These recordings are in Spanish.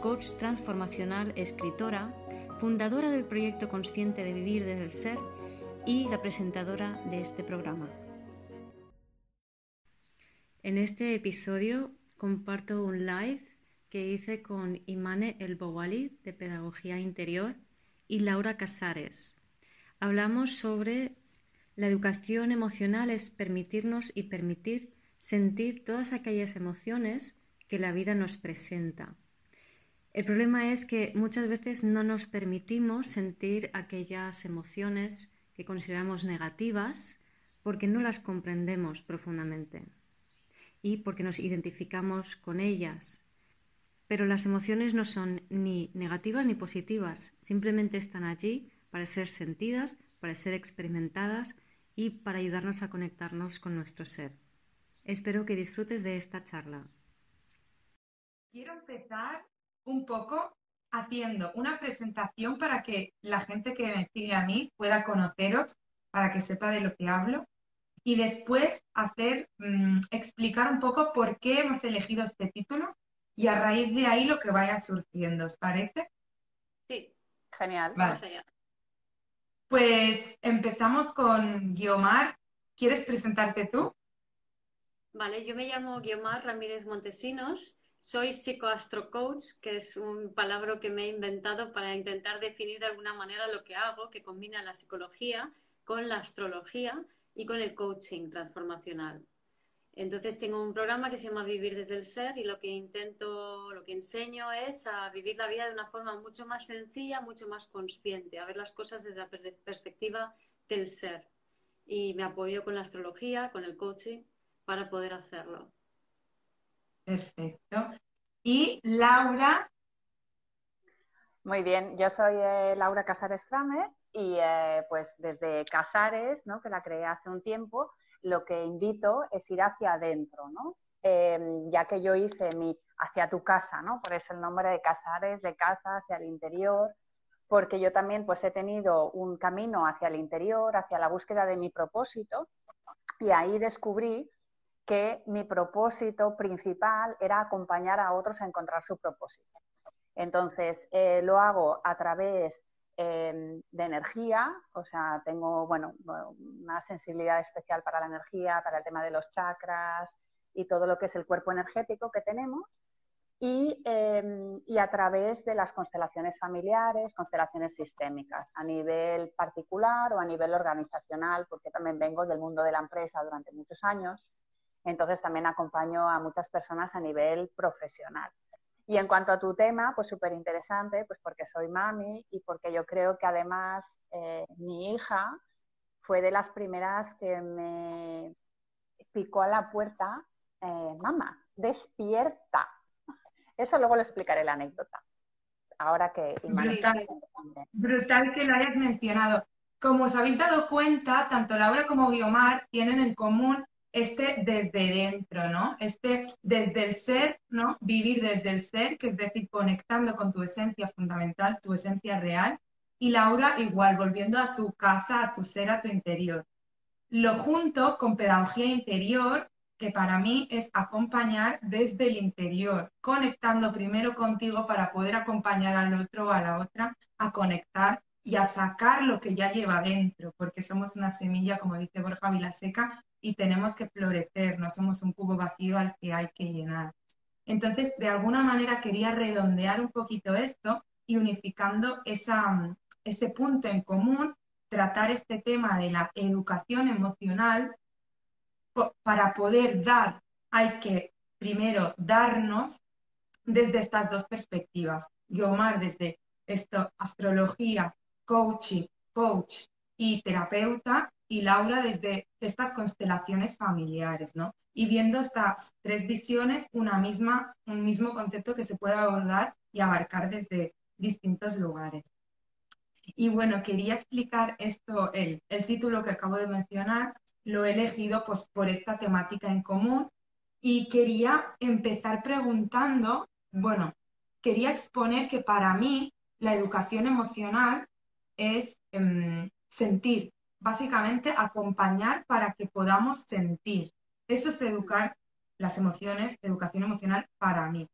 coach transformacional, escritora, fundadora del proyecto Consciente de Vivir desde el Ser y la presentadora de este programa. En este episodio comparto un live que hice con Imane El Bowali de Pedagogía Interior y Laura Casares. Hablamos sobre la educación emocional es permitirnos y permitir sentir todas aquellas emociones que la vida nos presenta. El problema es que muchas veces no nos permitimos sentir aquellas emociones que consideramos negativas porque no las comprendemos profundamente y porque nos identificamos con ellas. Pero las emociones no son ni negativas ni positivas, simplemente están allí para ser sentidas, para ser experimentadas y para ayudarnos a conectarnos con nuestro ser. Espero que disfrutes de esta charla. Quiero empezar un poco haciendo una presentación para que la gente que me sigue a mí pueda conoceros, para que sepa de lo que hablo, y después hacer, mm, explicar un poco por qué hemos elegido este título y a raíz de ahí lo que vaya surgiendo, ¿os parece? Sí, genial. Vamos allá. Pues empezamos con Guiomar. ¿Quieres presentarte tú? Vale, yo me llamo Guiomar Ramírez Montesinos soy psicoastrocoach, que es un palabra que me he inventado para intentar definir de alguna manera lo que hago, que combina la psicología con la astrología y con el coaching transformacional. Entonces tengo un programa que se llama Vivir desde el Ser y lo que intento, lo que enseño es a vivir la vida de una forma mucho más sencilla, mucho más consciente, a ver las cosas desde la perspectiva del ser. Y me apoyo con la astrología, con el coaching, para poder hacerlo. Perfecto. Y Laura. Muy bien, yo soy eh, Laura Casares Kramer y eh, pues desde Casares, ¿no? que la creé hace un tiempo, lo que invito es ir hacia adentro, ¿no? Em, ya que yo hice mi hacia tu casa, ¿no? Por eso el nombre de Casares, de casa hacia el interior, porque yo también pues he tenido un camino hacia el interior, hacia la búsqueda de mi propósito y ahí descubrí que mi propósito principal era acompañar a otros a encontrar su propósito. Entonces, eh, lo hago a través em, de energía, o sea, tengo, bueno, una sensibilidad especial para la energía, para el tema de los chakras y todo lo que es el cuerpo energético que tenemos. Y, em, y, a través de las constelaciones familiares, constelaciones sistémicas, a nivel particular o a nivel organizacional, porque también vengo del mundo de la empresa durante muchos años entonces también acompaño a muchas personas a nivel profesional. Y en cuanto a tu tema, pues súper interesante, pues porque soy mami y porque yo creo que además eh, mi hija fue de las primeras que me picó a la puerta, eh, mamá, despierta. Eso luego lo explicaré la anécdota. Ahora que... Brutal, brutal que lo hayas mencionado. Como os habéis dado cuenta, tanto Laura como Guiomar tienen en común este desde dentro, ¿no? Este desde el ser, ¿no? Vivir desde el ser, que es decir, conectando con tu esencia fundamental, tu esencia real. Y Laura, igual, volviendo a tu casa, a tu ser, a tu interior. Lo junto con pedagogía interior, que para mí es acompañar desde el interior, conectando primero contigo para poder acompañar al otro o a la otra a conectar y a sacar lo que ya lleva dentro, porque somos una semilla, como dice Borja Vilaseca, y tenemos que florecer, no somos un cubo vacío al que hay que llenar. Entonces, de alguna manera quería redondear un poquito esto y unificando esa, ese punto en común, tratar este tema de la educación emocional para poder dar, hay que primero darnos desde estas dos perspectivas. Guiomar desde esto, astrología, coaching, coach y terapeuta, y Laura desde estas constelaciones familiares, ¿no? Y viendo estas tres visiones, una misma, un mismo concepto que se puede abordar y abarcar desde, distintos lugares. Y bueno, quería explicar esto, el, el título que acabo de mencionar, lo he elegido pues, por esta temática en común y quería empezar preguntando, bueno, quería exponer que para mí la educación emocional es em, sentir, básicamente acompañar para que podamos sentir. Eso es educar las emociones, educación emocional para mí.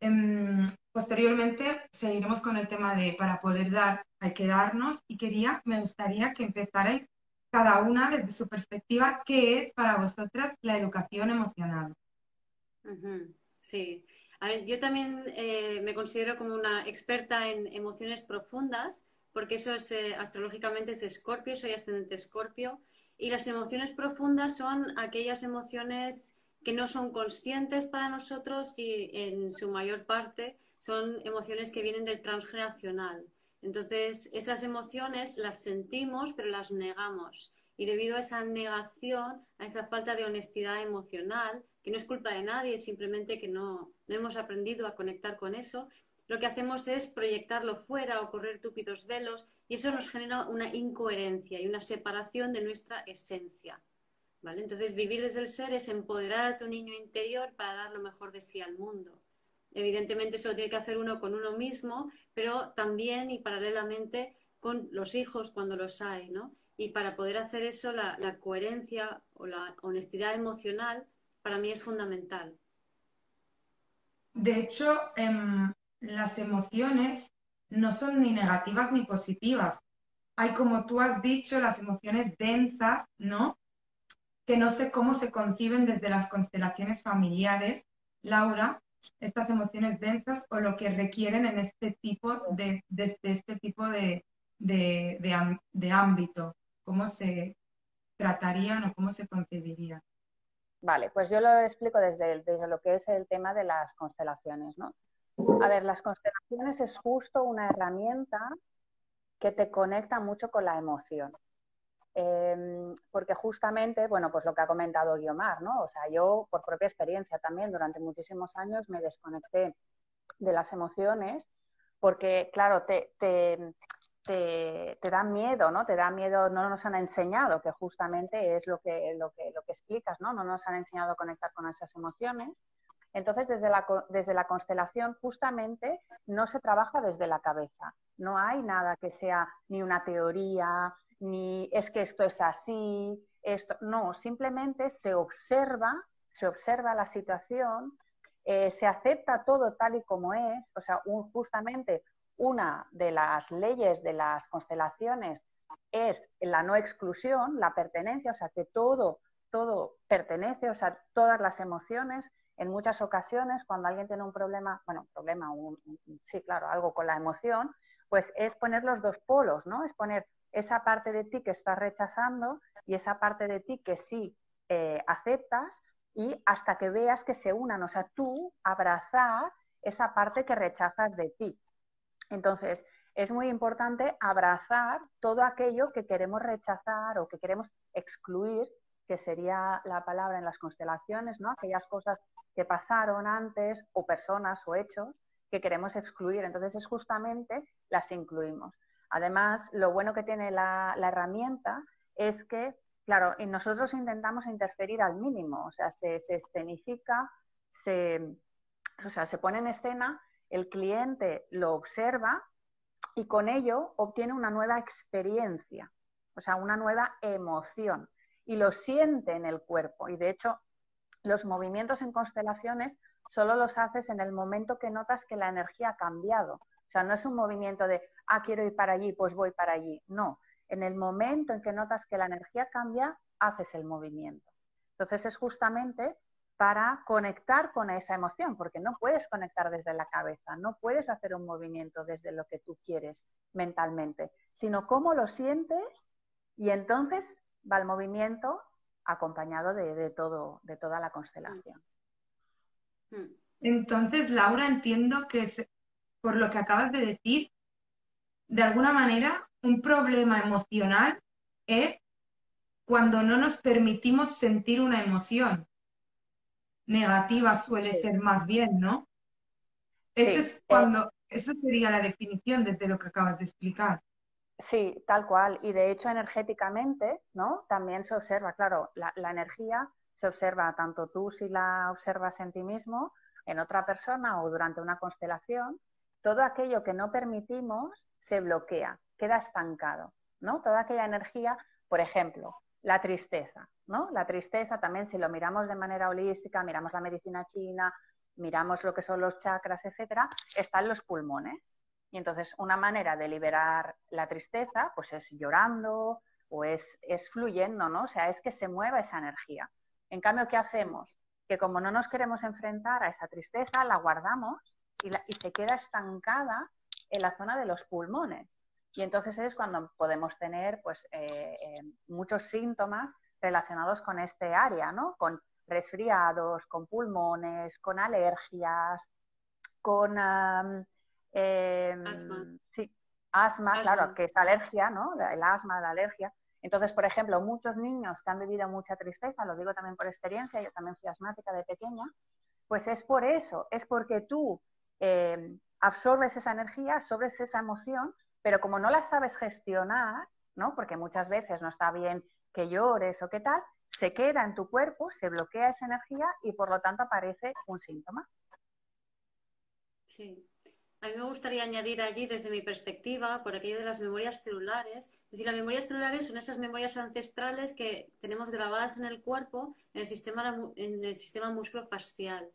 Em, posteriormente seguiremos con el tema de para poder dar hay que darnos y quería, me gustaría que empezarais cada una desde su perspectiva, ¿qué es para vosotras la educación emocional? Sí, a ver, yo también eh, me considero como una experta en emociones profundas, porque eso es eh, astrológicamente es Escorpio, soy ascendente Escorpio, y las emociones profundas son aquellas emociones que no son conscientes para nosotros y en su mayor parte son emociones que vienen del transgeneracional. Entonces, esas emociones las sentimos, pero las negamos. Y debido a esa negación, a esa falta de honestidad emocional, que no es culpa de nadie, simplemente que no, no hemos aprendido a conectar con eso, lo que hacemos es proyectarlo fuera o correr túpidos velos y eso nos genera una incoherencia y una separación de nuestra esencia. ¿vale? Entonces, vivir desde el ser es empoderar a tu niño interior para dar lo mejor de sí al mundo. Evidentemente eso lo tiene que hacer uno con uno mismo, pero también y paralelamente con los hijos cuando los hay, ¿no? Y para poder hacer eso, la, coherencia o la honestidad emocional para mí es fundamental. De hecho, em, las emociones no son ni negativas ni positivas. Hay, como tú has dicho, las emociones densas, ¿no? Que no sé cómo se conciben desde las constelaciones familiares, Laura, estas emociones densas o lo que requieren en este tipo de, este tipo de, de, ámbito, cómo se tratarían o cómo se concebirían. Vale, pues yo lo explico desde, desde lo que es el tema de las constelaciones, ¿no? A ver, las constelaciones es justo una herramienta que te conecta mucho con la emoción. Em, porque justamente, bueno, pues lo que ha comentado Guiomar, ¿no? O sea, yo por propia experiencia también durante muchísimos años me desconecté de las emociones porque, claro, te, te, te, da miedo, ¿no? Te da miedo, no nos han enseñado, que justamente es lo que, lo que, lo que explicas, ¿no? No nos han enseñado a conectar con esas emociones. Entonces, desde la, desde la constelación, justamente no se trabaja desde la cabeza. No hay nada que sea ni una teoría, ni es que esto es así, esto, no, simplemente se observa, se observa la situación, eh, se acepta todo tal y como es, o sea, justamente una de las leyes de las constelaciones es la no exclusión, la pertenencia, o sea, que todo, todo pertenece, o sea, todas las emociones. En muchas ocasiones, cuando alguien tiene un problema, bueno, problema, sí, claro, algo con la emoción, pues es poner los dos polos, ¿no? Es poner esa parte de ti que estás rechazando y esa parte de ti que sí eh, aceptas y hasta que veas que se unan, o sea, tú abrazar esa parte que rechazas de ti. Entonces, es muy importante abrazar todo aquello que queremos rechazar o que queremos excluir, que sería la palabra en las constelaciones, ¿no? Aquellas cosas que pasaron antes o personas o hechos que queremos excluir. Entonces, es justamente las incluimos. Además, lo bueno que tiene la, herramienta es que, claro, nosotros intentamos interferir al mínimo, o sea, se, escenifica, se, o sea, se pone en escena, el cliente lo observa y con ello obtiene una nueva experiencia, o sea, una nueva emoción y lo siente en el cuerpo. Y de hecho, los movimientos en constelaciones solo los haces en el momento que notas que la energía ha cambiado. O sea, no es un movimiento de, ah, quiero ir para allí, pues voy para allí. No, en el momento en que notas que la energía cambia, haces el movimiento. Entonces es justamente para conectar con esa emoción, porque no puedes conectar desde la cabeza, no puedes hacer un movimiento desde lo que tú quieres mentalmente, sino cómo lo sientes y entonces va el movimiento acompañado de, todo, de toda la constelación. Mm. Entonces, Laura, entiendo que por lo que acabas de decir, de alguna manera, un problema emocional es cuando no nos permitimos sentir una emoción. Negativa suele ser más bien, ¿no? Eso es cuando Eso sería la definición desde lo que acabas de explicar. Sí, tal cual. Y de hecho, energéticamente, ¿no? También se observa, claro, la, la, energía se observa tanto tú si la observas en ti mismo, en otra persona o durante una constelación. Todo aquello que no permitimos se bloquea, queda estancado, ¿no? Toda aquella energía, por ejemplo, la tristeza, ¿no? La tristeza también, si lo miramos de manera holística, miramos la medicina china, miramos lo que son los chakras, etcétera, están los pulmones. Y entonces una manera de liberar la tristeza, pues es llorando o es, es fluyendo, ¿no? O sea, es que se mueva esa energía. En cambio, ¿qué hacemos? Que como no nos queremos enfrentar a esa tristeza, la guardamos y, se queda estancada en la zona de los pulmones. Y entonces es cuando podemos tener pues, eh, eh, muchos síntomas relacionados con este área, ¿no? Con resfriados, con pulmones, con alergias, con em, asma. Sí, asma, claro, que es alergia, ¿no? El asma, la alergia. Entonces, por ejemplo, muchos niños que han vivido mucha tristeza, lo digo también por experiencia, yo también fui asmática de pequeña, pues es por eso, es porque tú em, absorbes esa energía, absorbes esa emoción pero como no la sabes gestionar, ¿no? Porque muchas veces no está bien que llores o qué tal, se queda en tu cuerpo, se bloquea esa energía y por lo tanto aparece un síntoma. Sí. A mí me gustaría añadir allí, desde mi perspectiva, por aquello de las memorias celulares. Es decir, las memorias celulares son esas memorias ancestrales que tenemos grabadas en el cuerpo, en el sistema, en el sistema musculofacial.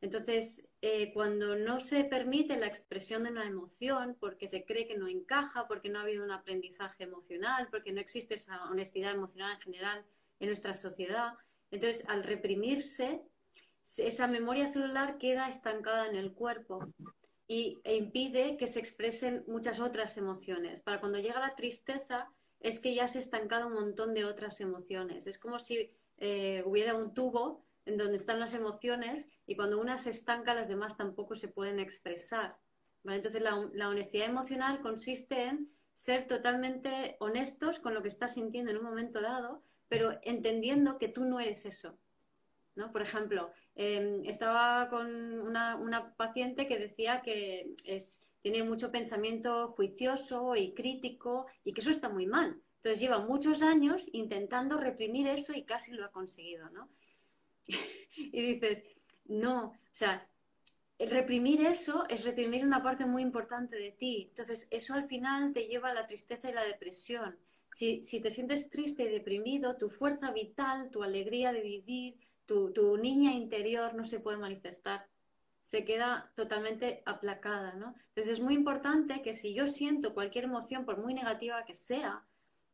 Entonces, eh, cuando no se permite la expresión de una emoción porque se cree que no encaja, porque no ha habido un aprendizaje emocional, porque no existe esa honestidad emocional en general en nuestra sociedad, entonces al reprimirse, esa memoria celular queda estancada en el cuerpo y, e impide que se expresen muchas otras emociones. Para cuando llega la tristeza, es que ya se ha estancado un montón de otras emociones. Es como si eh, hubiera un tubo en donde están las emociones y cuando una se estanca las demás tampoco se pueden expresar. Entonces la, honestidad emocional consiste en ser totalmente honestos con lo que estás sintiendo en un momento dado, pero entendiendo que tú no eres eso. ¿no? Por ejemplo, em, estaba con una, paciente que decía que es, tiene mucho pensamiento juicioso y crítico y que eso está muy mal. Entonces lleva muchos años intentando reprimir eso y casi lo ha conseguido, ¿no? y dices, no, o sea, reprimir eso es reprimir una parte muy importante de ti. Entonces, eso al final te lleva a la tristeza y la depresión. Si, te sientes triste y deprimido, tu fuerza vital, tu alegría de vivir, tu, niña interior no se puede manifestar. Se queda totalmente aplacada, ¿no? Entonces es muy importante que si yo siento cualquier emoción, por muy negativa que sea,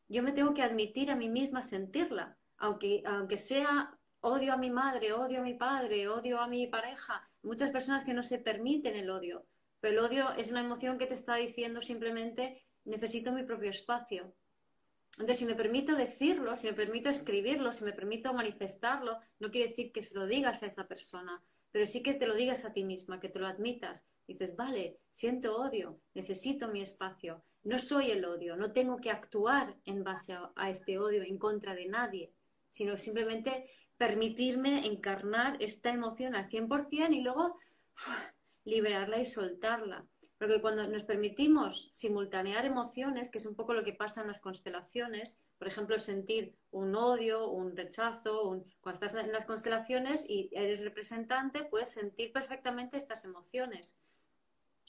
yo me tengo que admitir a mí misma sentirla, aunque, aunque sea odio a mi madre, odio a mi padre, odio a mi pareja. Muchas personas que no se permiten el odio, pero el odio es una emoción que te está diciendo simplemente necesito mi propio espacio. Entonces, si me permito decirlo, si me permito escribirlo, si me permito manifestarlo, no quiere decir que se lo digas a esa persona, pero sí que te lo digas a ti misma, que te lo admitas. Dices, vale, siento odio, necesito mi espacio, no soy el odio, no tengo que actuar en base a, este odio en contra de nadie, sino simplemente permitirme encarnar esta emoción al 100% y luego liberarla y soltarla. Porque cuando nos permitimos simultanear emociones, que es un poco lo que pasa en las constelaciones, por ejemplo, sentir un odio, un rechazo, cuando estás en las constelaciones y eres representante, puedes sentir perfectamente estas emociones.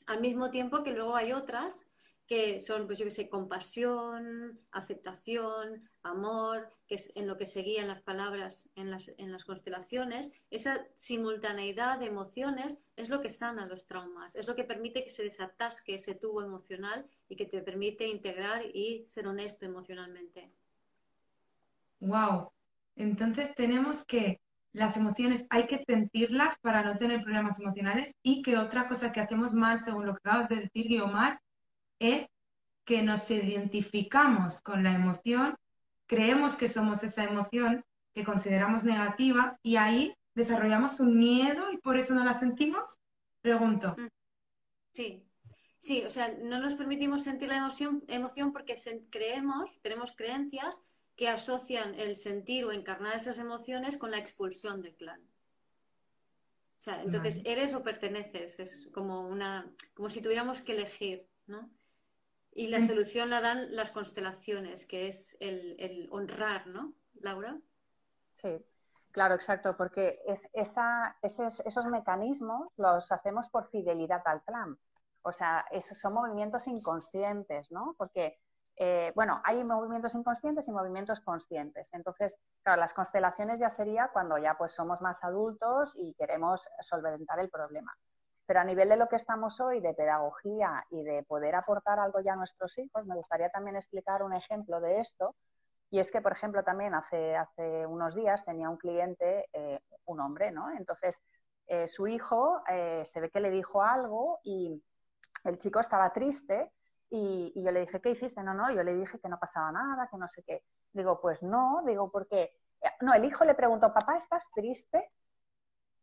Al mismo tiempo que luego hay otras que son, pues yo que sé, compasión, aceptación, amor, que es en lo que seguían las palabras en las, en las constelaciones, esa simultaneidad de emociones es lo que sana los traumas, es lo que permite que se desatasque ese tubo emocional y que te permite integrar y ser honesto emocionalmente. Wow. Entonces tenemos que las emociones hay que sentirlas para no tener problemas emocionales y que otra cosa que hacemos mal, según lo que acabas de decir, Guiomar, es que nos identificamos con la emoción, creemos que somos esa emoción que consideramos negativa y ahí desarrollamos un miedo y por eso no la sentimos? Pregunto. Mm. Sí, sí, o sea, no nos permitimos sentir la emoción, emoción porque creemos, tenemos creencias que asocian el sentir o encarnar esas emociones con la expulsión del clan. O sea, entonces, ¿eres o perteneces? Es como una, como si tuviéramos que elegir, ¿no? Y la solución la dan las constelaciones, que es el, honrar, ¿no, Laura? Sí, claro, exacto, porque es esa, esos, esos, mecanismos los hacemos por fidelidad al plan. O sea, esos son movimientos inconscientes, ¿no? Porque eh, bueno, hay movimientos inconscientes y movimientos conscientes. Entonces, claro, las constelaciones ya sería cuando ya pues somos más adultos y queremos solventar el problema. Pero a nivel de lo que estamos hoy, de pedagogía y de poder aportar algo ya a nuestros hijos, me gustaría también explicar un ejemplo de esto. Y es que, por ejemplo, también hace, hace unos días tenía un cliente, eh, un hombre, ¿no? Entonces, eh, su hijo se ve que le dijo algo y el chico estaba triste y, yo le dije, ¿qué hiciste? No, no, yo le dije que no pasaba nada, que no sé qué. Digo, pues no, digo, porque... No, el hijo le preguntó, papá, ¿estás triste?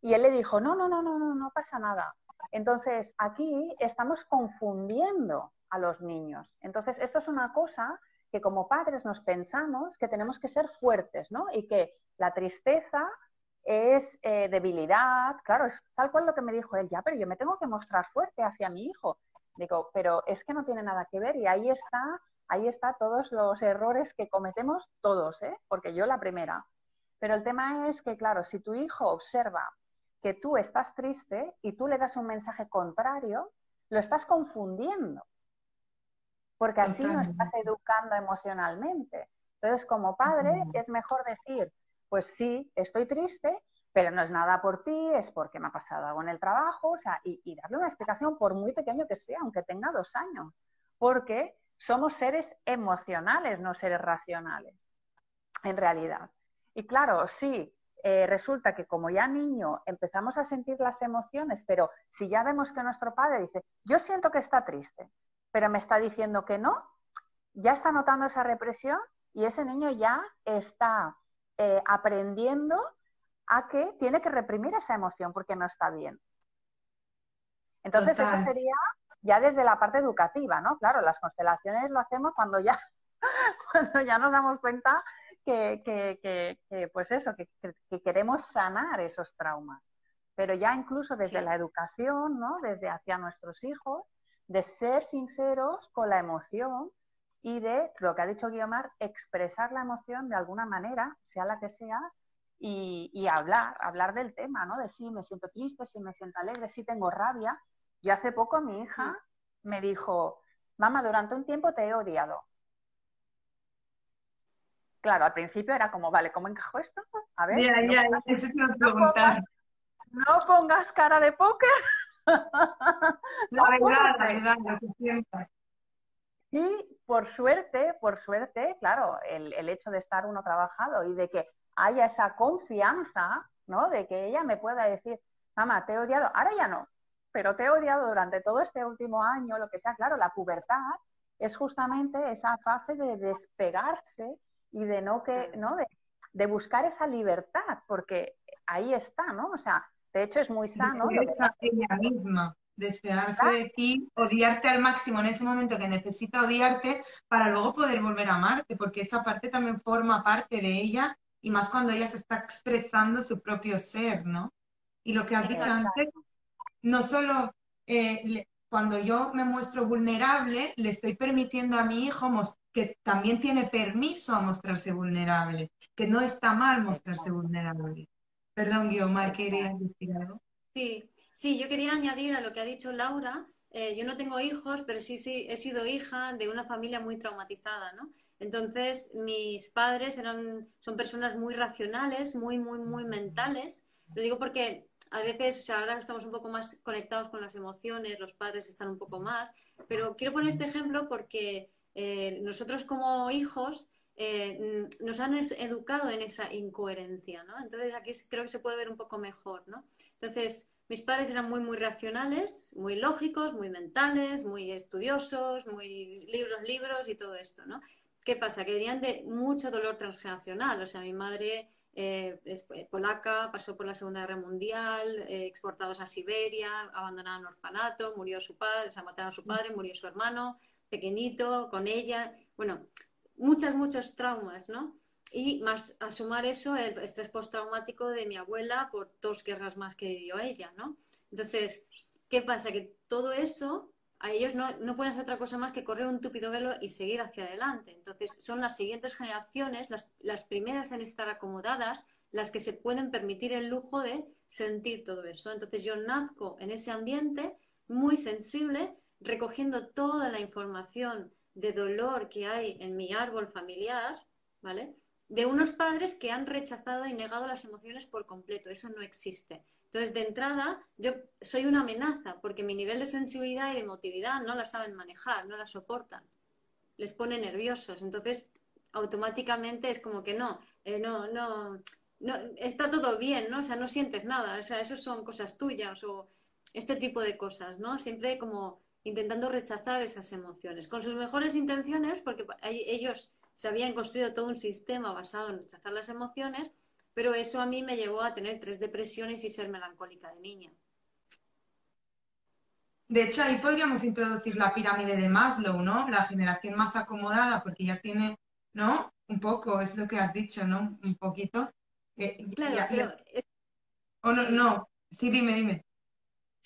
Y él le dijo, no, no, no, no, no, no pasa nada. Entonces, aquí estamos confundiendo a los niños. Entonces, esto es una cosa que como padres nos pensamos que tenemos que ser fuertes, ¿no? Y que la tristeza es eh, debilidad. Claro, es tal cual lo que me dijo él, ya, pero yo me tengo que mostrar fuerte hacia mi hijo. Digo, pero es que no tiene nada que ver y ahí está, ahí está todos los errores que cometemos todos, ¿eh? porque yo la primera. Pero el tema es que, claro, si tu hijo observa que tú estás triste y tú le das un mensaje contrario, lo estás confundiendo, porque así no estás educando emocionalmente. Entonces, como padre, es mejor decir, pues sí, estoy triste, pero no es nada por ti, es porque me ha pasado algo en el trabajo, o sea, y, darle una explicación por muy pequeño que sea, aunque tenga dos años, porque somos seres emocionales, no seres racionales, en realidad. Y claro, sí, eh, resulta que como ya niño empezamos a sentir las emociones, pero si ya vemos que nuestro padre dice, yo siento que está triste, pero me está diciendo que no, ya está notando esa represión y ese niño ya está eh, aprendiendo a que tiene que reprimir esa emoción porque no está bien. Entonces, eso sería ya desde la parte educativa, ¿no? Claro, las constelaciones lo hacemos cuando ya, cuando ya nos damos cuenta que, pues eso, que, queremos sanar esos traumas. Pero ya incluso desde la educación, ¿no? Desde hacia nuestros hijos, de ser sinceros con la emoción y de, lo que ha dicho Guiomar, expresar la emoción de alguna manera, sea la que sea, y, hablar, hablar del tema, ¿no? De si me siento triste, si me siento alegre, si tengo rabia. Yo hace poco mi hija me dijo, mamá, durante un tiempo te he odiado. Claro, al principio era como, vale, ¿cómo encajo esto? A ver. no, pongas, cara de póker. la verdad, la verdad, lo que sientas. Y por suerte, por suerte, claro, el, el, hecho de estar uno trabajado y de que haya esa confianza, ¿no? De que ella me pueda decir, mamá, te he odiado, ahora ya no, pero te he odiado durante todo este último año, lo que sea, claro, la pubertad es justamente esa fase de despegarse y de no que, ¿no? De, buscar esa libertad, porque ahí está, ¿no? O sea, de hecho es muy sano. ella misma, despegarse de ti, odiarte al máximo en ese momento que necesita odiarte para luego poder volver a amarte, porque esa parte también forma parte de ella y más cuando ella se está expresando su propio ser, ¿no? Y lo que has dicho antes, no solo eh, cuando yo me muestro vulnerable, le estoy permitiendo a mi hijo que también tiene permiso a mostrarse vulnerable, que no está mal mostrarse vulnerable. Perdón, Guiomar, ¿querías decir algo? Sí, sí, yo quería añadir a lo que ha dicho Laura. Eh, yo no tengo hijos, pero sí, sí, he sido hija de una familia muy traumatizada, ¿no? Entonces, mis padres eran, son personas muy racionales, muy, muy, muy mentales. Lo digo porque a veces, o sea, ahora estamos un poco más conectados con las emociones, los padres están un poco más, pero quiero poner este ejemplo porque eh, nosotros como hijos eh, nos han educado en esa incoherencia, ¿no? Entonces aquí creo que se puede ver un poco mejor, ¿no? Entonces, mis padres eran muy, muy racionales, muy lógicos, muy mentales, muy estudiosos, muy libros, libros y todo esto, ¿no? ¿Qué pasa? Que venían de mucho dolor transgeneracional. O sea, mi madre eh, es polaca, pasó por la Segunda Guerra Mundial, eh, exportados a Siberia, abandonaron orfanato, murió su padre, o sea, mataron a su padre, murió su hermano, pequeñito, con ella. Bueno, muchos, muchos traumas, ¿no? y más a sumar eso el estrés postraumático de mi abuela por dos guerras más que vivió ella, ¿no? Entonces, ¿qué pasa? Que todo eso a ellos no, no, pueden hacer otra cosa más que correr un túpido velo y seguir hacia adelante. Entonces, son las siguientes generaciones, las, las, primeras en estar acomodadas, las que se pueden permitir el lujo de sentir todo eso. Entonces, yo nazco en ese ambiente muy sensible, recogiendo toda la información de dolor que hay en mi árbol familiar, ¿vale? De unos padres que han rechazado y negado las emociones por completo. Eso no existe. Entonces, de entrada, yo soy una amenaza porque mi nivel de sensibilidad y de emotividad no la saben manejar, no la soportan. Les pone nerviosos. Entonces, automáticamente es como que no, eh, no, no, no, está todo bien, ¿no? O sea, no sientes nada. O sea, eso son cosas tuyas o este tipo de cosas, ¿no? Siempre como intentando rechazar esas emociones, con sus mejores intenciones, porque ellos se habían construido todo un sistema basado en rechazar las emociones, pero eso a mí me llevó a tener tres depresiones y ser melancólica de niña. De hecho, ahí podríamos introducir la pirámide de Maslow, ¿no? La generación más acomodada, porque ya tiene, ¿no? Un poco, es lo que has dicho, ¿no? Un poquito. claro, pero... O no, no, sí, dime, dime.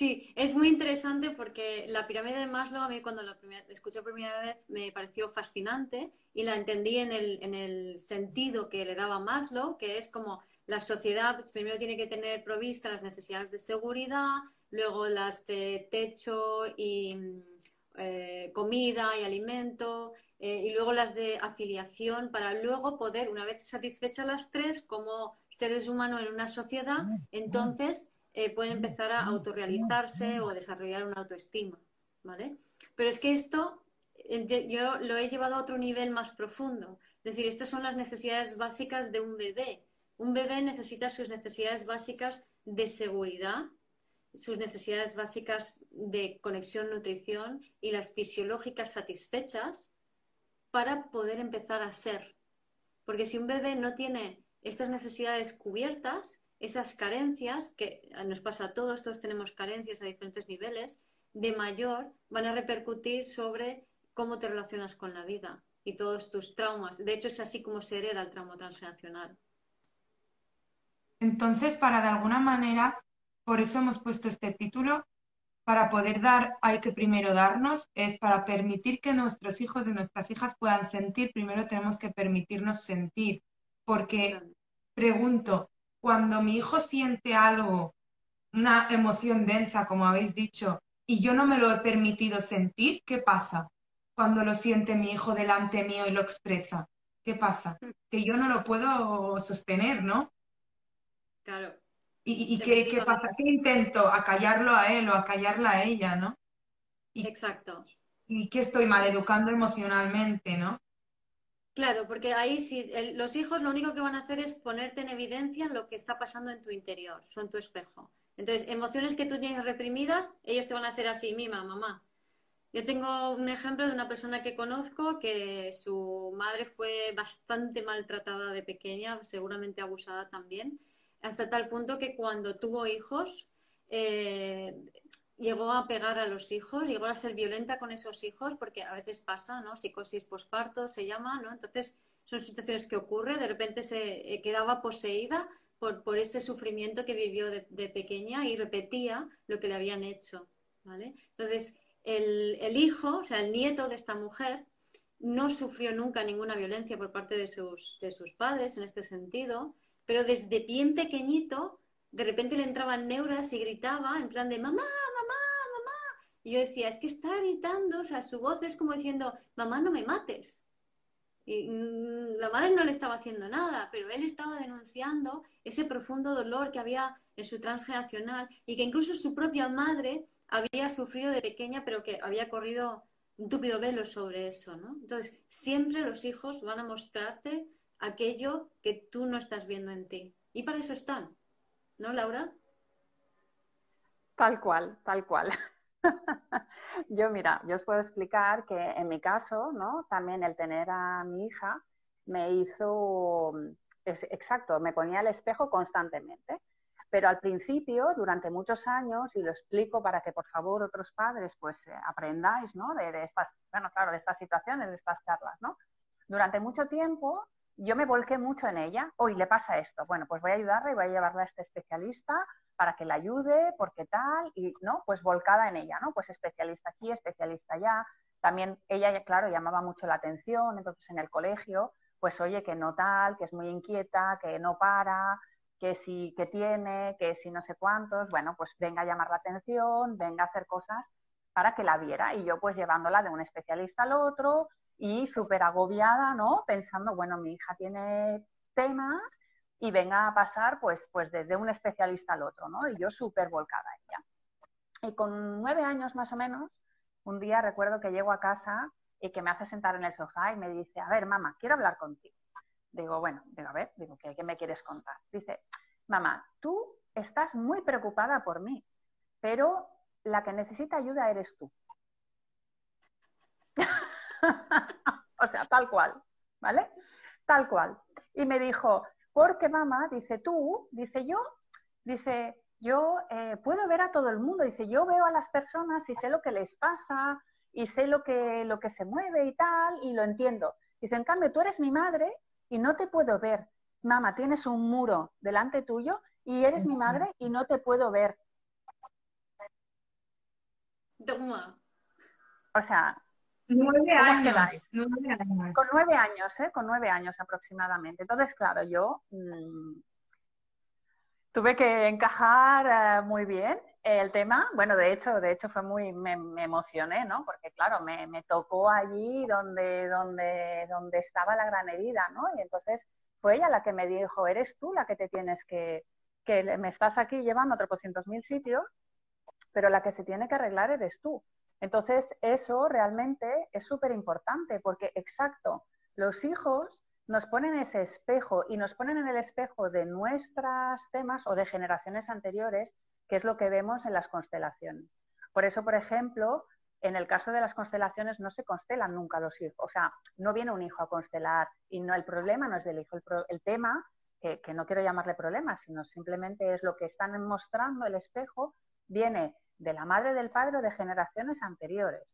Sí, es muy interesante porque la pirámide de Maslow a mí cuando la, escuché por primera vez me pareció fascinante y la entendí en el, en el sentido que le daba Maslow, que es como la sociedad pues, primero tiene que tener provista las necesidades de seguridad, luego las de techo y eh, comida y alimento, eh, y luego las de afiliación para luego poder, una vez satisfechas las tres, como seres humanos en una sociedad, ah, entonces eh, pueden empezar a autorrealizarse o a desarrollar una autoestima, ¿vale? Pero es que esto yo lo he llevado a otro nivel más profundo. Es decir, estas son las necesidades básicas de un bebé. Un bebé necesita sus necesidades básicas de seguridad, sus necesidades básicas de conexión, nutrición y las fisiológicas satisfechas para poder empezar a ser. Porque si un bebé no tiene estas necesidades cubiertas, esas carencias, que nos pasa a todos, todos tenemos carencias a diferentes niveles, de mayor van a repercutir sobre cómo te relacionas con la vida y todos tus traumas. De hecho, es así como se hereda el trauma transgeneracional. Entonces, para de alguna manera, por eso hemos puesto este título, para poder dar hay que primero darnos, es para permitir que nuestros hijos y nuestras hijas puedan sentir, primero tenemos que permitirnos sentir. Porque, pregunto, cuando mi hijo siente algo, una emoción densa, como habéis dicho, y yo no me lo he permitido sentir, ¿qué pasa? Cuando lo siente mi hijo delante mío y lo expresa, ¿qué pasa? Mm. Que yo no lo puedo sostener, ¿no? Claro. ¿Y, qué, qué, pasa? ¿Qué intento? Acallarlo a él o acallarla a ella, ¿no? Exacto. ¿Y qué estoy maleducando emocionalmente, no? Claro, porque ahí sí, los hijos lo único que van a hacer es ponerte en evidencia lo que está pasando en tu interior, son tu espejo. Entonces, emociones que tú tienes reprimidas, ellos te van a hacer así, mima, mamá. Yo tengo un ejemplo de una persona que conozco que su madre fue bastante maltratada de pequeña, seguramente abusada también, hasta tal punto que cuando tuvo hijos, eh, llegó a pegar a los hijos, llegó a ser violenta con esos hijos, porque a veces pasa, ¿no? Psicosis posparto se llama, ¿no? Entonces son situaciones que ocurren, de repente se eh, quedaba poseída por, ese sufrimiento que vivió de, pequeña y repetía lo que le habían hecho, ¿vale? Entonces el, el hijo, o sea, el nieto de esta mujer, no sufrió nunca ninguna violencia por parte de sus, de sus padres en este sentido, pero desde bien pequeñito, de repente le entraban neuras y gritaba en plan de mamá, y yo decía, es que está gritando, o sea, su voz es como diciendo, mamá, no me mates. Y mm, la madre no le estaba haciendo nada, pero él estaba denunciando ese profundo dolor que había en su transgeneracional y que incluso su propia madre había sufrido de pequeña, pero que había corrido un túpido velo sobre eso, ¿no? Entonces, siempre los hijos van a mostrarte aquello que tú no estás viendo en ti. Y para eso están, ¿no, Laura? Tal cual, tal cual. yo, mira, yo os puedo explicar que en mi caso, ¿no? También el tener a mi hija me hizo, exacto, me ponía el espejo constantemente. Pero al principio, durante muchos años, y lo explico para que por favor otros padres pues eh, aprendáis, ¿no? De, de, estas, bueno, claro, de estas situaciones, de estas charlas, ¿no? Durante mucho tiempo yo me volqué mucho en ella. Hoy le pasa esto. Bueno, pues voy a ayudarla y voy a llevarla a este especialista para que la ayude, porque tal, y no, pues volcada en ella, ¿no? Pues especialista aquí, especialista allá. También ella, claro, llamaba mucho la atención, entonces en el colegio, pues oye, que no tal, que es muy inquieta, que no para, que si que tiene, que si no sé cuántos, bueno, pues venga a llamar la atención, venga a hacer cosas para que la viera. Y yo pues llevándola de un especialista al otro y súper agobiada, ¿no? Pensando, bueno, mi hija tiene temas y venga a pasar pues, pues desde un especialista al otro, ¿no? Y yo súper volcada ella. Y con nueve años más o menos, un día recuerdo que llego a casa y que me hace sentar en el sofá y me dice, a ver, mamá, quiero hablar contigo. Digo, bueno, digo, a ver, digo, ¿qué, ¿qué me quieres contar? Dice, mamá, tú estás muy preocupada por mí, pero la que necesita ayuda eres tú. o sea, tal cual, ¿vale? Tal cual. Y me dijo, porque mamá, dice tú, dice yo, dice, yo eh, puedo ver a todo el mundo, dice, yo veo a las personas y sé lo que les pasa y sé lo que, lo que se mueve y tal, y lo entiendo. Dice, en cambio, tú eres mi madre y no te puedo ver. Mamá, tienes un muro delante tuyo y eres mi madre y no te puedo ver. O sea, nueve años, Con nueve años, ¿eh? Con nueve años aproximadamente. Entonces, claro, yo mm, tuve que encajar eh, muy bien el tema. Bueno, de hecho, de hecho fue muy, me, emocioné, ¿no? Porque claro, me, me, tocó allí donde, donde, donde estaba la gran herida, ¿no? Y entonces fue ella la que me dijo, eres tú la que te tienes que, que me estás aquí llevando a tropocientos mil sitios pero la que se tiene que arreglar eres tú. Entonces, eso realmente es súper importante porque, exacto, los hijos nos ponen ese espejo y nos ponen en el espejo de nuestros temas o de generaciones anteriores, que es lo que vemos en las constelaciones. Por eso, por ejemplo, en el caso de las constelaciones no se constelan nunca los hijos, o sea, no viene un hijo a constelar y no el problema no es del hijo, el, tema, que, que, no quiero llamarle problema, sino simplemente es lo que están mostrando el espejo, viene de la madre del padre o de generaciones anteriores.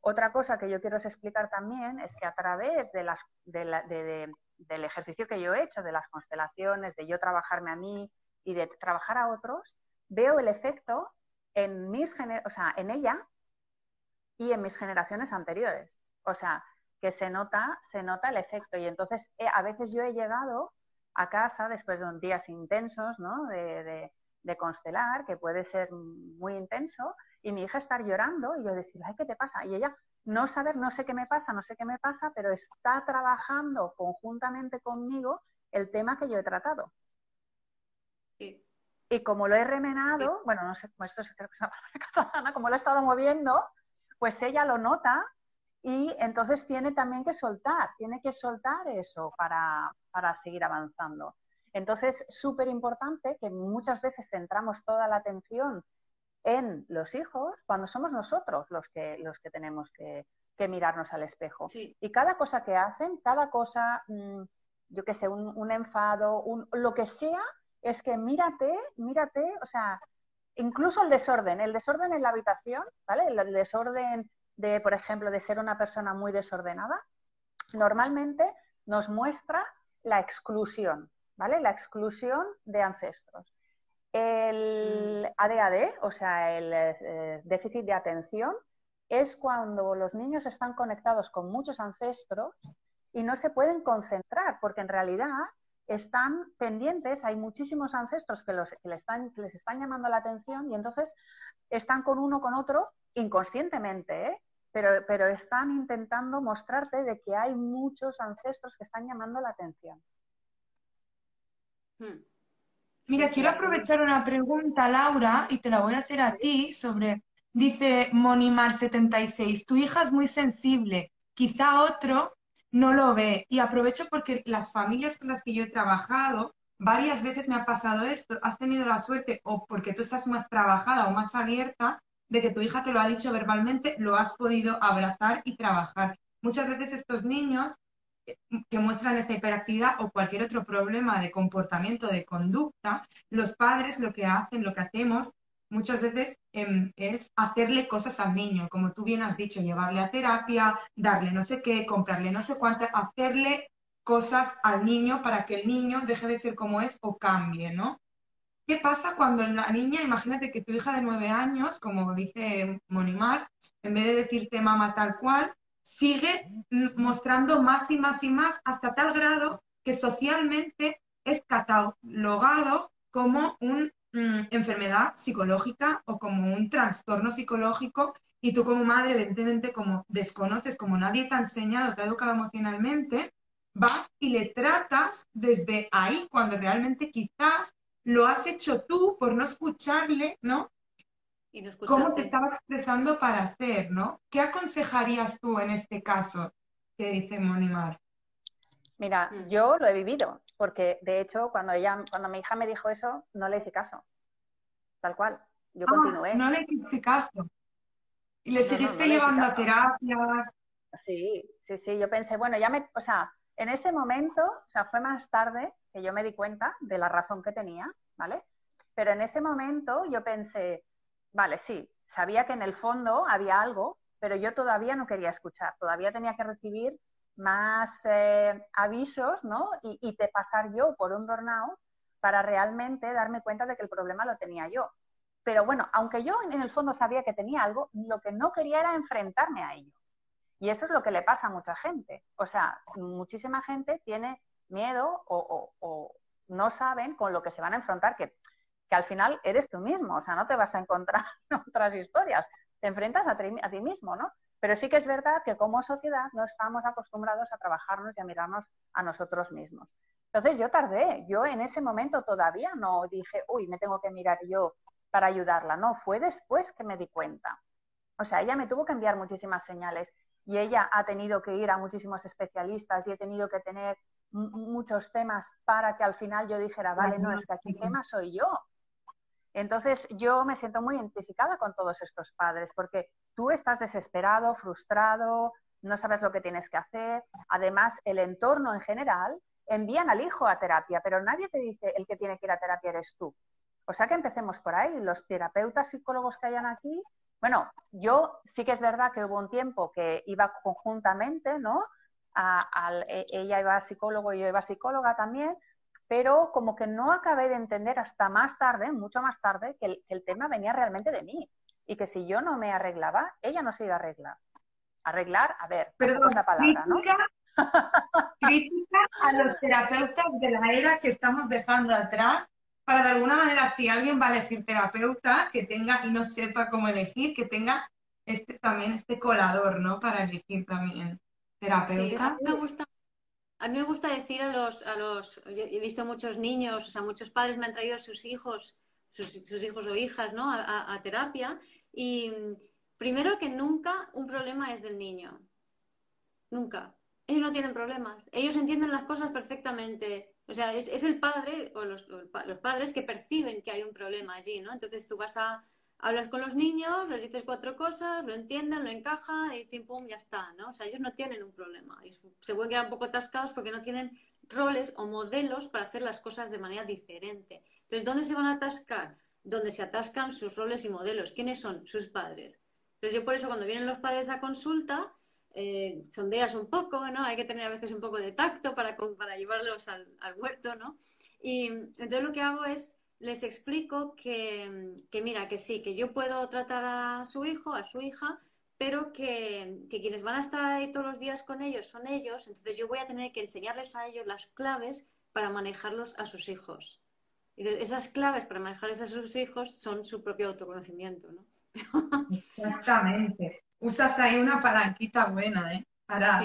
Otra cosa que yo quiero explicar también es que a través del ejercicio que yo he hecho, de las constelaciones, de yo trabajarme a mí y de trabajar a otros, veo el efecto en, mis o sea, en ella y en mis generaciones anteriores. O sea, que se nota, se nota el efecto. Y entonces, eh, a veces yo he llegado a casa después de días intensos, ¿no? De constelar, que puede ser muy intenso, y mi hija estar llorando y yo decir, ay, ¿qué te pasa? Y ella no saber, no sé qué me pasa, no sé qué me pasa, pero está trabajando conjuntamente conmigo el tema que yo he tratado. Y como lo he remenado, bueno, no sé cómo esto es catalana, como lo he estado moviendo, pues ella lo nota y entonces tiene también que soltar, tiene que soltar eso para, para seguir avanzando. Entonces, súper importante que muchas veces centramos toda la atención en los hijos cuando somos nosotros los que, los que tenemos que, mirarnos al espejo. Y cada cosa que hacen, cada cosa, mm, yo qué sé, un, enfado, un, lo que sea, es que mírate, mírate, o sea, incluso el desorden, el desorden en la habitación, ¿vale? El, desorden de, por ejemplo, de ser una persona muy desordenada, normalmente nos muestra la exclusión. ¿Vale? La exclusión de ancestros. El ADAD, mm. o sea, el eh, déficit de atención, es cuando los niños están conectados con muchos ancestros y no se pueden concentrar, porque en realidad están pendientes, hay muchísimos ancestros que, los, les están llamando la atención y entonces están con uno con otro inconscientemente, ¿eh? pero, pero están intentando mostrarte de que hay muchos ancestros que están llamando la atención. Hmm. Mira, quiero aprovechar una pregunta, Laura, y te la voy a hacer a ti sobre, dice Monimar76, tu hija es muy sensible, quizá otro no lo ve. Y aprovecho porque las familias con las que yo he trabajado, varias veces me ha pasado esto, has tenido la suerte o porque tú estás más trabajada o más abierta de que tu hija te lo ha dicho verbalmente, lo has podido abrazar y trabajar. Muchas veces estos niños que muestran esta hiperactividad o cualquier otro problema de comportamiento, de conducta, los padres lo que hacen, lo que hacemos muchas veces em, es hacerle cosas al niño, como tú bien has dicho, llevarle a terapia, darle no sé qué, comprarle no sé cuánto, hacerle cosas al niño para que el niño deje de ser como es o cambie, ¿no? ¿Qué pasa cuando la niña, imagínate que tu hija de nueve años, como dice Monimar, en vez de decirte mamá tal cual, sigue mostrando más y más y más hasta tal grado que socialmente es catalogado como una mm, enfermedad psicológica o como un trastorno psicológico y tú como madre, evidentemente, como desconoces, como nadie te ha enseñado, te ha educado emocionalmente, vas y le tratas desde ahí, cuando realmente quizás lo has hecho tú por no escucharle, ¿no? Y no ¿Cómo te estaba expresando para hacer, ¿no? ¿Qué aconsejarías tú en este caso? Que dice Monimar. Mira, mm. yo lo he vivido, porque de hecho cuando ella, cuando mi hija me dijo eso, no le hice caso. Tal cual. Yo ah, continué. No le hiciste caso. Y le seguiste llevando a terapia. Sí, sí, sí. Yo pensé, bueno, ya me, o sea, en ese momento, o sea, fue más tarde que yo me di cuenta de la razón que tenía, ¿vale? Pero en ese momento yo pensé, vale, sí, sabía que en el fondo había algo, pero yo todavía no quería escuchar, todavía tenía que recibir más eh, avisos, ¿no? Y, y te pasar yo por un burnout para realmente darme cuenta de que el problema lo tenía yo. Pero bueno, aunque yo en el fondo sabía que tenía algo, lo que no quería era enfrentarme a ello. Y eso es lo que le pasa a mucha gente. O sea, muchísima gente tiene miedo o, no saben con lo que se van a enfrentar, que, que, al final eres tú mismo, o sea, no te vas a encontrar otras historias, te enfrentas a, a ti mismo, ¿no? Pero sí que es verdad que como sociedad no estamos acostumbrados a trabajarnos y a mirarnos a nosotros mismos. Entonces yo tardé, yo en ese momento todavía no dije, uy, me tengo que mirar yo para ayudarla, no, fue después que me di cuenta. O sea, ella me tuvo que enviar muchísimas señales y ella ha tenido que ir a muchísimos especialistas y he tenido que tener muchos temas para que al final yo dijera, vale, no, es que aquí el tema soy yo. Entonces yo me siento muy identificada con todos estos padres porque tú estás desesperado, frustrado, no sabes lo que tienes que hacer. Además, el entorno en general envían al hijo a terapia, pero nadie te dice el que tiene que ir a terapia eres tú. O sea que empecemos por ahí. Los terapeutas psicólogos que hayan aquí, bueno, yo sí que es verdad que hubo un tiempo que iba conjuntamente, ¿no? E, ella iba psicólogo y yo iba psicóloga también, pero como que no acabé de entender hasta más tarde, mucho más tarde, que el, tema venía realmente de mí y que si yo no me arreglaba, ella no se iba a arreglar. Arreglar, a ver, Perdón, la palabra, ¿no? crítica a los terapeutas de la era que estamos dejando atrás para de alguna manera, si alguien va a elegir terapeuta, que tenga y no sepa cómo elegir, que tenga este también este colador, ¿no? Para elegir también terapeuta. mí me gusta, a mí me gusta decir a los, a los, he visto muchos niños, o sea, muchos padres me han traído sus hijos, sus, hijos o hijas, ¿no? A, terapia. Y primero que nunca un problema es del niño. Nunca. Ellos no tienen problemas. Ellos entienden las cosas perfectamente. O sea, es, el padre o los, los, padres que perciben que hay un problema allí, ¿no? Entonces tú vas a, hablas con los niños, les dices cuatro cosas, lo entienden, lo encajan y chimpum, ya está, ¿no? O sea, ellos no tienen un problema. Y se pueden quedar un poco atascados porque no tienen roles o modelos para hacer las cosas de manera diferente. Entonces, ¿dónde se van a atascar? Donde se atascan sus roles y modelos. ¿Quiénes son? Sus padres. Entonces, yo por eso cuando vienen los padres a consulta, eh, sondeas un poco, ¿no? Hay que tener a veces un poco de tacto para, para llevarlos al, al huerto, ¿no? Y entonces lo que hago es les explico que, mira, que sí, que yo puedo tratar a su hijo, a su hija, pero que, quienes van a estar ahí todos los días con ellos son ellos, entonces yo voy a tener que enseñarles a ellos las claves para manejarlos a sus hijos. Y esas claves para manejarles a sus hijos son su propio autoconocimiento, ¿no? Exactamente. Usas ahí una palanquita buena, ¿eh? Para...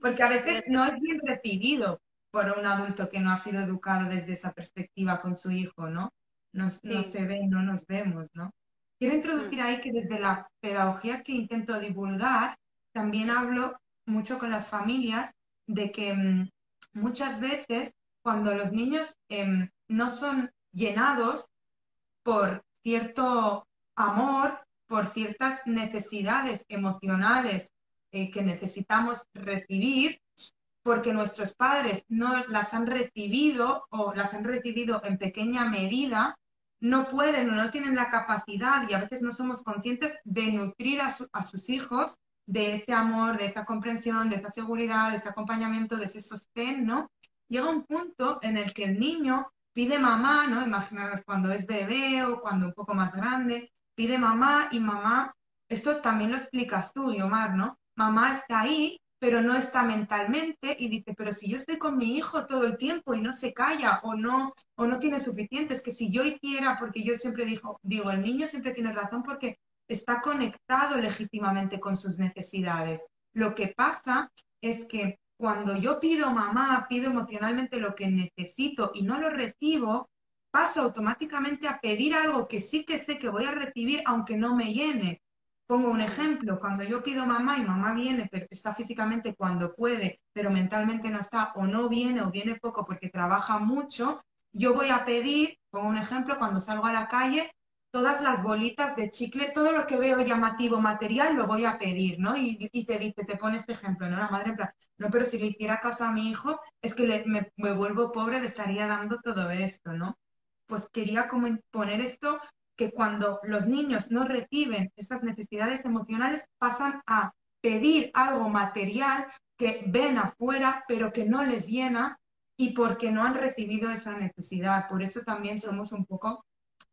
Porque a veces no es bien recibido por un adulto que no ha sido educado desde esa perspectiva con su hijo, ¿no? No, se ve, no nos vemos, ¿no? Quiero introducir mm. ahí que desde la pedagogía que intento divulgar, también hablo mucho con las familias de que mm, muchas veces cuando los niños em, no son llenados por cierto amor, por ciertas necesidades emocionales eh, que necesitamos recibir, porque nuestros padres no las han recibido o las han recibido en pequeña medida, no pueden o no tienen la capacidad y a veces no somos conscientes de nutrir a, sus hijos de ese amor, de esa comprensión, de esa seguridad, de ese acompañamiento, de ese sostén, ¿no? Llega un punto en el que el niño pide mamá, ¿no? Imaginaros cuando es bebé o cuando un poco más grande, pide mamá y mamá, esto también lo explicas tú, Yomar, ¿no? Mamá está ahí, pero no está mentalmente y dice, pero si yo estoy con mi hijo todo el tiempo y no se calla o no, o no tiene suficiente, es que si yo hiciera, porque yo siempre digo, digo, el niño siempre tiene razón porque está conectado legítimamente con sus necesidades. Lo que pasa es que cuando yo pido mamá, pido emocionalmente lo que necesito y no lo recibo, paso automáticamente a pedir algo que sí que sé que voy a recibir aunque no me llene. Pongo un ejemplo, cuando yo pido mamá y mamá viene, pero está físicamente cuando puede, pero mentalmente no está, o no viene o viene poco porque trabaja mucho, yo voy a pedir, pongo un ejemplo, cuando salgo a la calle, todas las bolitas de chicle, todo lo que veo llamativo material lo voy a pedir, ¿no? Y, te dice, te pone este ejemplo, ¿no? La madre en plan, no, pero si le hiciera caso a mi hijo, es que me, me, vuelvo pobre, le estaría dando todo esto, ¿no? Pues quería como poner esto, que cuando los niños no reciben esas necesidades emocionales, pasan a pedir algo material que ven afuera, pero que no les llena y porque no han recibido esa necesidad. Por eso también somos un poco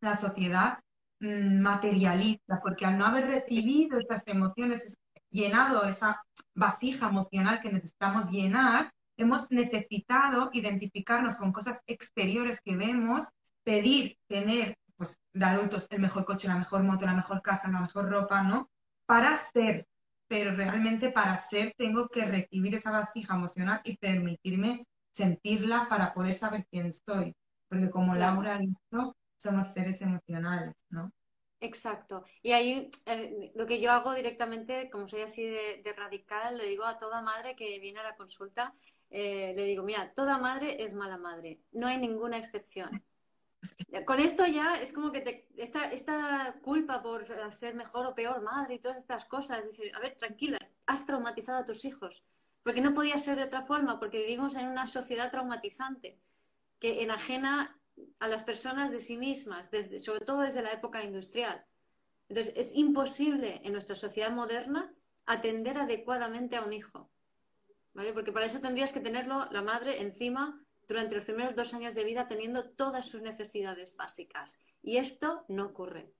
la sociedad Mm, materialista, porque al no haber recibido estas emociones, llenado esa vasija emocional que necesitamos llenar, hemos necesitado identificarnos con cosas exteriores que vemos, pedir tener, pues, de adultos, el mejor coche, la mejor moto, la mejor casa, la mejor ropa, ¿no? Para ser, pero realmente para ser tengo que recibir esa vasija emocional y permitirme sentirla para poder saber quién soy. Porque como Laura ha dicho, somos seres emocionales, ¿no? Exacto. Y ahí eh, lo que yo hago directamente, como soy así de, radical, le digo a toda madre que viene a la consulta, eh, le digo, mira, toda madre es mala madre, no hay ninguna excepción. Con esto ya es como que te, esta, esta culpa por ser mejor o peor madre y todas estas cosas, decir, a ver, tranquilas, has traumatizado a tus hijos, porque no podía ser de otra forma, porque vivimos en una sociedad traumatizante que enajena a las personas de sí mismas, desde, sobre todo desde la época industrial. Entonces, es imposible en nuestra sociedad moderna atender adecuadamente a un hijo. ¿vale? Porque para eso tendrías que tenerlo la madre encima durante los primeros dos años de vida teniendo todas sus necesidades básicas. Y esto no ocurre.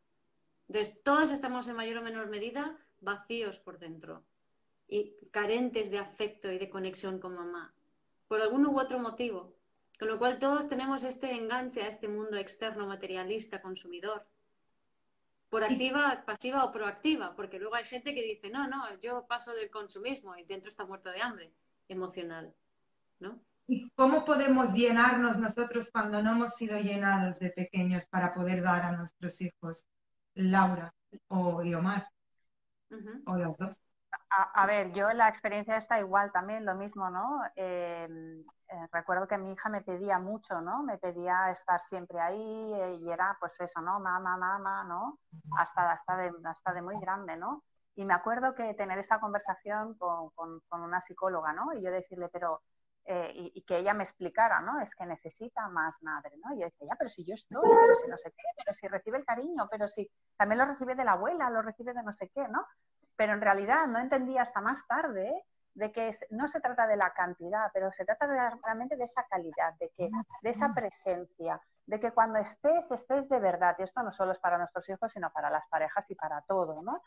Entonces, todos estamos en mayor o menor medida vacíos por dentro y carentes de afecto y de conexión con mamá, por algún u otro motivo. Con lo cual todos tenemos este enganche a este mundo externo materialista, consumidor. Por activa, pasiva o proactiva, porque luego hay gente que dice, no, no, yo paso del consumismo y dentro está muerto de hambre emocional, ¿no? ¿Y cómo podemos llenarnos nosotros cuando no hemos sido llenados de pequeños para poder dar a nuestros hijos? Laura o Iomar. O los dos. A, ver, yo la experiencia está igual también, lo mismo, ¿no? Em, eh, recuerdo que mi hija me pedía mucho, ¿no? Me pedía estar siempre ahí eh, y era pues eso, ¿no? Mamá, mamá, ¿no? Hasta, hasta, de, hasta de muy grande, ¿no? Y me acuerdo que tener esa conversación con, con, una psicóloga, ¿no? Y yo decirle, pero, eh, y, que ella me explicara, ¿no? Es que necesita más madre, ¿no? Y yo decía, ya, pero si yo estoy, pero si no sé qué, pero si recibe el cariño, pero si también lo recibe de la abuela, lo recibe de no sé qué, ¿no? Pero en realidad no entendía hasta más tarde de que no se trata de la cantidad, pero se trata realmente de esa calidad, de, que, de esa presencia, de que cuando estés, estés de verdad. Y esto no solo es para nuestros hijos, sino para las parejas y para todo, ¿no?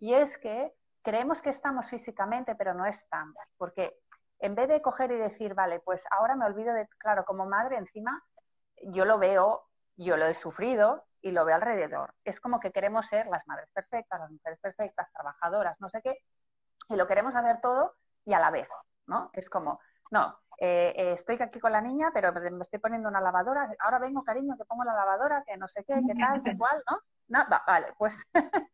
Y es que creemos que estamos físicamente, pero no estamos, porque en vez de coger y decir, vale, pues ahora me olvido de, claro, como madre encima, yo lo veo, yo lo he sufrido, y lo ve alrededor. Es como que queremos ser las madres perfectas, las mujeres perfectas, trabajadoras, no sé qué, y lo queremos hacer todo y a la vez, ¿no? Es como, no, eh, eh, estoy aquí con la niña, pero me estoy poniendo una lavadora, ahora vengo, cariño, que pongo la lavadora, que no sé qué, qué tal, qué cual, ¿no? no vale, pues,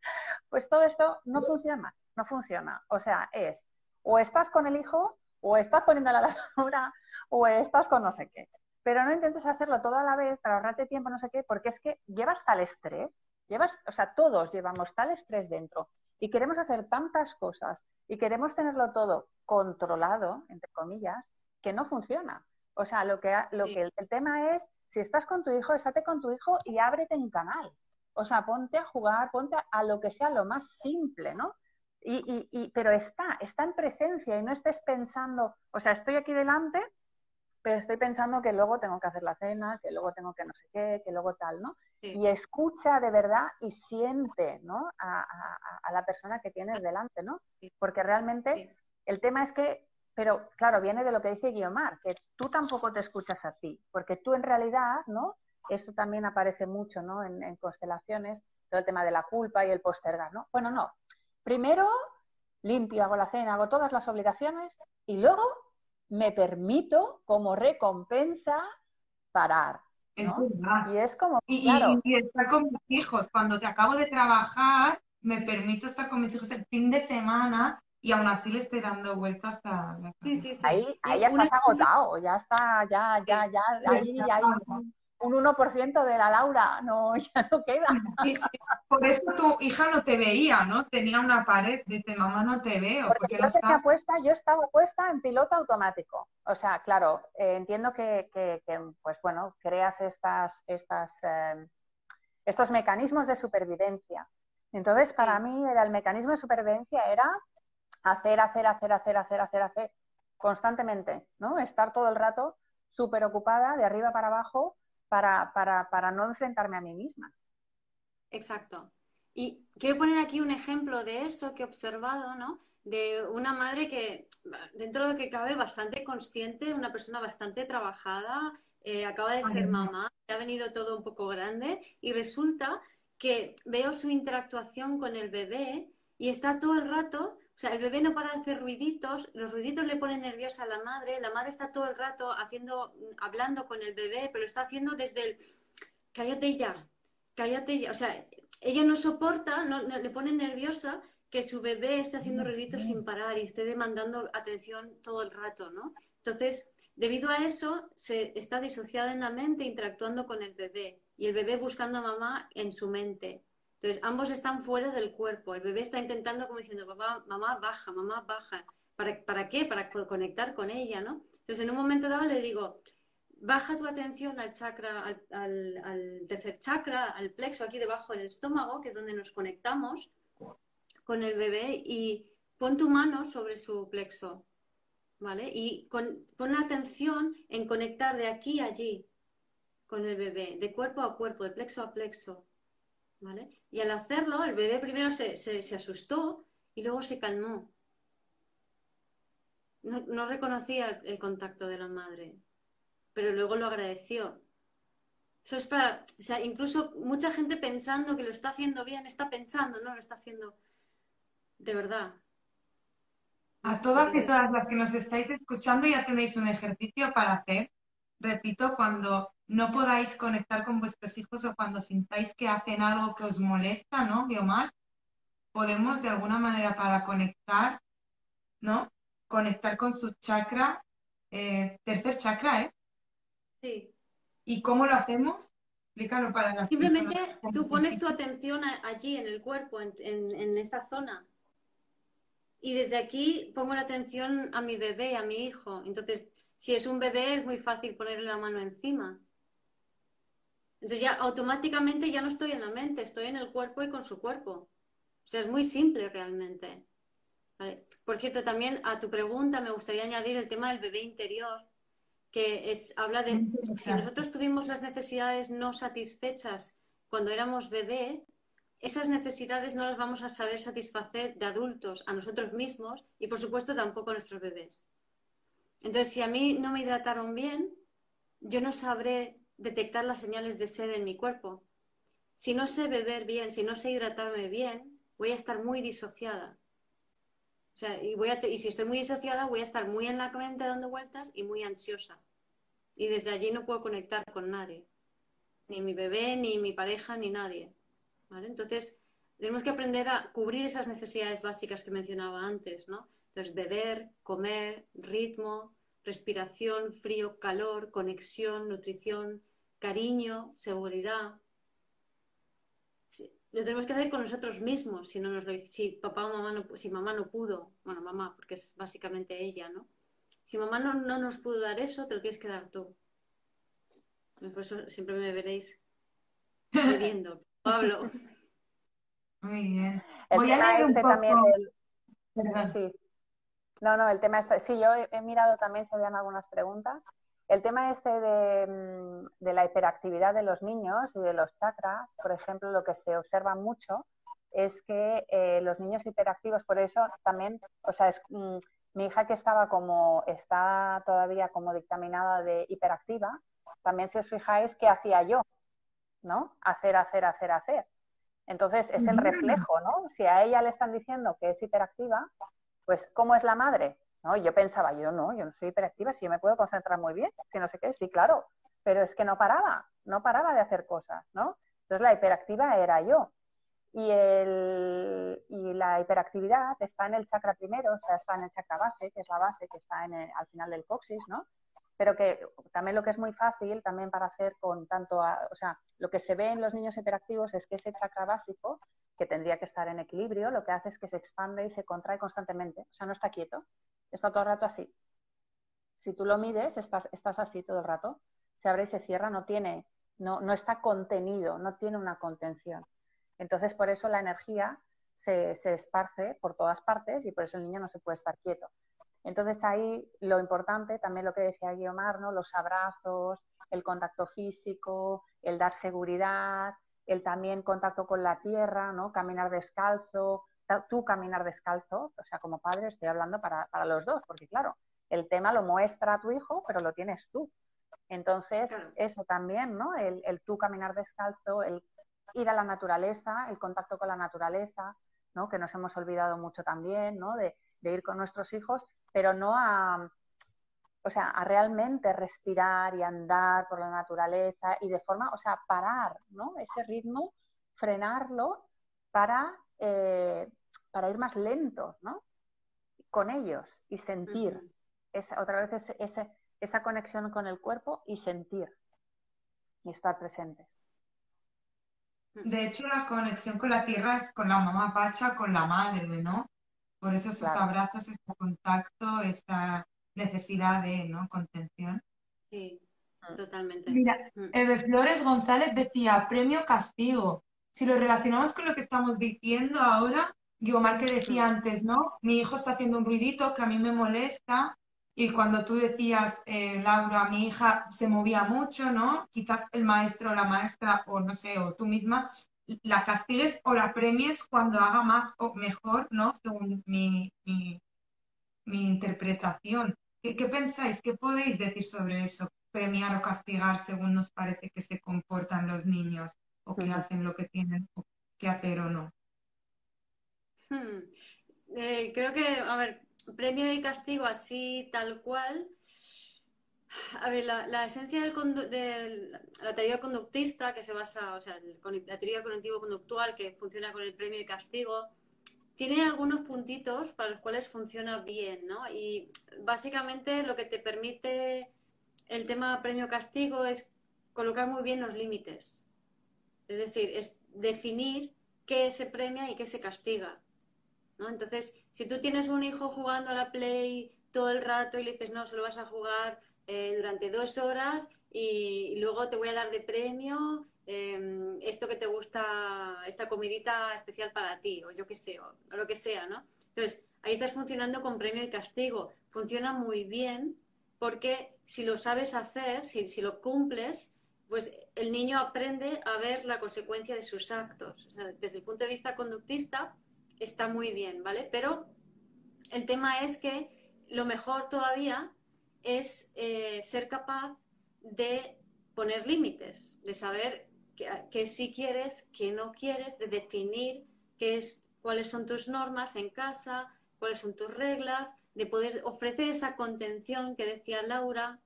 pues todo esto no funciona, no funciona. O sea, es o estás con el hijo, o estás poniendo la lavadora, o estás con no sé qué pero no intentes hacerlo todo a la vez para ahorrarte tiempo, no sé qué, porque es que llevas tal estrés, llevas, o sea, todos llevamos tal estrés dentro y queremos hacer tantas cosas y queremos tenerlo todo controlado, entre comillas, que no funciona. O sea, lo que, lo que el, tema es, si estás con tu hijo, estate con tu hijo y ábrete un canal. O sea, ponte a jugar, ponte a, lo que sea lo más simple, ¿no? Y, y, pero está, está en presencia y no estés pensando, o sea, estoy aquí delante, pero estoy pensando que luego tengo que hacer la cena, que luego tengo que no sé qué, que luego tal, ¿no? Y escucha de verdad y siente, ¿no? A, a, la persona que tienes delante, ¿no? Porque realmente el tema es que, pero claro, viene de lo que dice Guiomar, que tú tampoco te escuchas a ti, porque tú en realidad, ¿no? Esto también aparece mucho, ¿no? En, en constelaciones, todo el tema de la culpa y el postergar, ¿no? Bueno, no. Primero limpio, hago la cena, hago todas las obligaciones y luego me permito como recompensa parar. Es verdad. Y es como, y, estar con mis hijos. Cuando te acabo de trabajar, me permito estar con mis hijos el fin de semana y aún así le estoy dando vueltas a la sí, sí, sí. Ahí, ahí ya estás agotado, ya está, ya, ya, ya, ahí un 1% de la Laura, no, ya no queda. Por eso tu hija no te veía, ¿no? Tenía una pared, dice, mamá, no te veo. Porque, yo, estaba puesta, yo estaba puesta en piloto automático. O sea, claro, eh, entiendo que, pues bueno, creas estas, estas, eh, estos mecanismos de supervivencia. Entonces, para mí, era el mecanismo de supervivencia era hacer, hacer, hacer, hacer, hacer, hacer, hacer, constantemente, ¿no? Estar todo el rato súper ocupada, de arriba para abajo, para, no enfrentarme a mí misma. Exacto. Y quiero poner aquí un ejemplo de eso que he observado, ¿no? De una madre que, dentro de lo que cabe, bastante consciente, una persona bastante trabajada, eh, acaba de ser mamá, ha venido todo un poco grande y resulta que veo su interactuación con el bebé y está todo el rato o sea, el bebé no para de hacer ruiditos, los ruiditos le ponen nerviosa a la madre, la madre está todo el rato haciendo, hablando con el bebé, pero lo está haciendo desde el cállate ya, cállate ya. O sea, ella no soporta, no, le pone nerviosa que su bebé esté haciendo ruiditos sin parar y esté demandando atención todo el rato, ¿no? Entonces, debido a eso, se está disociada en la mente interactuando con el bebé y el bebé buscando a mamá en su mente. Entonces, ambos están fuera del cuerpo. El bebé está intentando como diciendo, papá, mamá, baja, mamá, baja. ¿Para, ¿Para qué? Para conectar con ella, ¿no? Entonces, en un momento dado le digo, baja tu atención al chakra, al, tercer chakra, al plexo aquí debajo del estómago, que es donde nos conectamos con el bebé, y pon tu mano sobre su plexo, ¿vale? Y con, pon atención en conectar de aquí a allí con el bebé, de cuerpo a cuerpo, de plexo a plexo. Y al hacerlo, el bebé primero se, asustó y luego se calmó. No, reconocía el, contacto de la madre, pero luego lo agradeció. Eso es para, o sea, incluso mucha gente pensando que lo está haciendo bien, está pensando, no lo está haciendo de verdad. A todas y todas las que nos estáis escuchando ya tenéis un ejercicio para hacer. Repito, cuando no podáis conectar con vuestros hijos o cuando sintáis que hacen algo que os molesta, ¿no, Guiomar? Podemos de alguna manera para conectar, ¿no? Conectar con su chakra, eh, tercer chakra, ¿eh? Sí. ¿Y cómo lo hacemos? Explícalo para las Simplemente tú pones tu atención allí, en el cuerpo, en, en esta zona. Y desde aquí pongo la atención a mi bebé, a mi hijo. Entonces, si es un bebé, es muy fácil ponerle la mano encima. Entonces ya automáticamente ya no estoy en la mente, estoy en el cuerpo y con su cuerpo. O sea, es muy simple realmente. Por cierto, también a tu pregunta me gustaría añadir el tema del bebé interior, que es, habla de si nosotros tuvimos las necesidades no satisfechas cuando éramos bebé, esas necesidades no las vamos a saber satisfacer de adultos a nosotros mismos y por supuesto tampoco a nuestros bebés. Entonces, si a mí no me hidrataron bien, yo no sabré detectar las señales de sed en mi cuerpo. Si no sé beber bien, si no sé hidratarme bien, voy a estar muy disociada. O sea, y, voy a y si estoy muy disociada, voy a estar muy en la mente dando vueltas y muy ansiosa. Y desde allí no puedo conectar con nadie. Ni mi bebé, ni mi pareja, ni nadie. ¿Vale? Entonces, tenemos que aprender a cubrir esas necesidades básicas que mencionaba antes, ¿no? Entonces, beber, comer, ritmo, respiración, frío, calor, conexión, nutrición, cariño, seguridad. Lo tenemos que hacer con nosotros mismos, si no nos lo si papá o mamá no, si mamá no pudo, bueno, mamá, porque es básicamente ella, ¿no? Si mamá no, nos pudo dar eso, te lo tienes que dar tú. Por eso siempre me veréis viviendo. Pablo. Muy bien. Voy a leer un este poco... también Sí. No, no, el tema está. Sí, yo he, mirado también, se vean algunas preguntas. El tema este mm, de, la hiperactividad de los niños y de los chakras, por ejemplo, lo que se observa mucho es que eh, los niños hiperactivos, por eso también, o sea, es, mm, mi hija que estaba como, está todavía como dictaminada de hiperactiva, también si os fijáis, ¿qué hacía yo? ¿No? Hacer, hacer, hacer, hacer. Entonces es el reflejo, ¿no? Si a ella le están diciendo que es hiperactiva, pues ¿cómo es la madre? ¿No? Yo pensaba, yo no, yo no soy hiperactiva, si yo me puedo concentrar muy bien, si no sé qué, sí, claro, pero es que no paraba, no paraba de hacer cosas, ¿no? Entonces la hiperactiva era yo. Y, el, y la hiperactividad está en el chakra primero, o sea, está en el chakra base, que es la base que está en al final del coxis, ¿no? Pero que también lo que es muy fácil también para hacer con tanto, o sea, lo que se ve en los niños hiperactivos es que ese chakra básico, que tendría que estar en equilibrio, lo que hace es que se expande y se contrae constantemente, o sea, no está quieto, está todo el rato así. Si tú lo mides, estás, estás así todo el rato, se abre y se cierra, no tiene, no, no está contenido, no tiene una contención. Entonces, por eso la energía se, esparce por todas partes y por eso el niño no se puede estar quieto. Entonces ahí lo importante, también lo que decía Guiomar, ¿no? los abrazos, el contacto físico, el dar seguridad, el también contacto con la tierra, ¿no? caminar descalzo, tú caminar descalzo, o sea, como padre estoy hablando para, los dos, porque claro, el tema lo muestra a tu hijo, pero lo tienes tú. Entonces, eso también, ¿no? El, el, tú caminar descalzo, el ir a la naturaleza, el contacto con la naturaleza, ¿no? que nos hemos olvidado mucho también, ¿no? de, ir con nuestros hijos, pero no a, o sea, a realmente respirar y andar por la naturaleza y de forma, o sea, parar, ¿no? Ese ritmo, frenarlo para, eh, para ir más lentos, ¿no? Con ellos y sentir. esa, otra vez esa conexión con el cuerpo y sentir y estar presentes. De hecho, la conexión con la tierra es con la mamá Pacha, con la madre, ¿no? Por eso esos abrazos, este contacto, esta necesidad de ¿no? contención. Sí, mm. totalmente. Mira, mm. Eve Flores González decía, premio castigo. Si lo relacionamos con lo que estamos diciendo ahora, Guiomar que decía mm. antes, ¿no? Mi hijo está haciendo un ruidito que a mí me molesta, y cuando tú decías, eh, Laura, mi hija se movía mucho, ¿no? Quizás el maestro o la maestra, o no sé, o tú misma, la castigues o la premies cuando haga más o mejor, ¿no? Según mi, mi, interpretación. ¿Qué, ¿Qué, pensáis? ¿Qué podéis decir sobre eso? Premiar o castigar según nos parece que se comportan los niños o que hacen lo que tienen que hacer o no. Hmm. Eh, creo que, a ver, premio y castigo así tal cual. A ver, la, esencia de la teoría conductista, que se basa, o sea, la teoría cognitivo-conductual, que funciona con el premio y castigo, tiene algunos puntitos para los cuales funciona bien, ¿no? Y básicamente lo que te permite el tema premio-castigo es colocar muy bien los límites. Es decir, es definir qué se premia y qué se castiga. Entonces, si tú tienes un hijo jugando a la Play todo el rato y le dices, no, solo vas a jugar eh, durante dos horas y, luego te voy a dar de premio em, esto que te gusta, esta comidita especial para ti, o yo qué sé, o, lo que sea, ¿no? Entonces, ahí estás funcionando con premio y castigo. Funciona muy bien porque si lo sabes hacer, si, si lo cumples, pues el niño aprende a ver la consecuencia de sus actos. desde el punto de vista conductista, está muy bien, ¿vale? Pero el tema es que lo mejor todavía es eh, ser capaz de poner límites, de saber qué sí quieres, qué no quieres, de definir qué es, cuáles son tus normas en casa, cuáles son tus reglas, de poder ofrecer esa contención que decía Laura,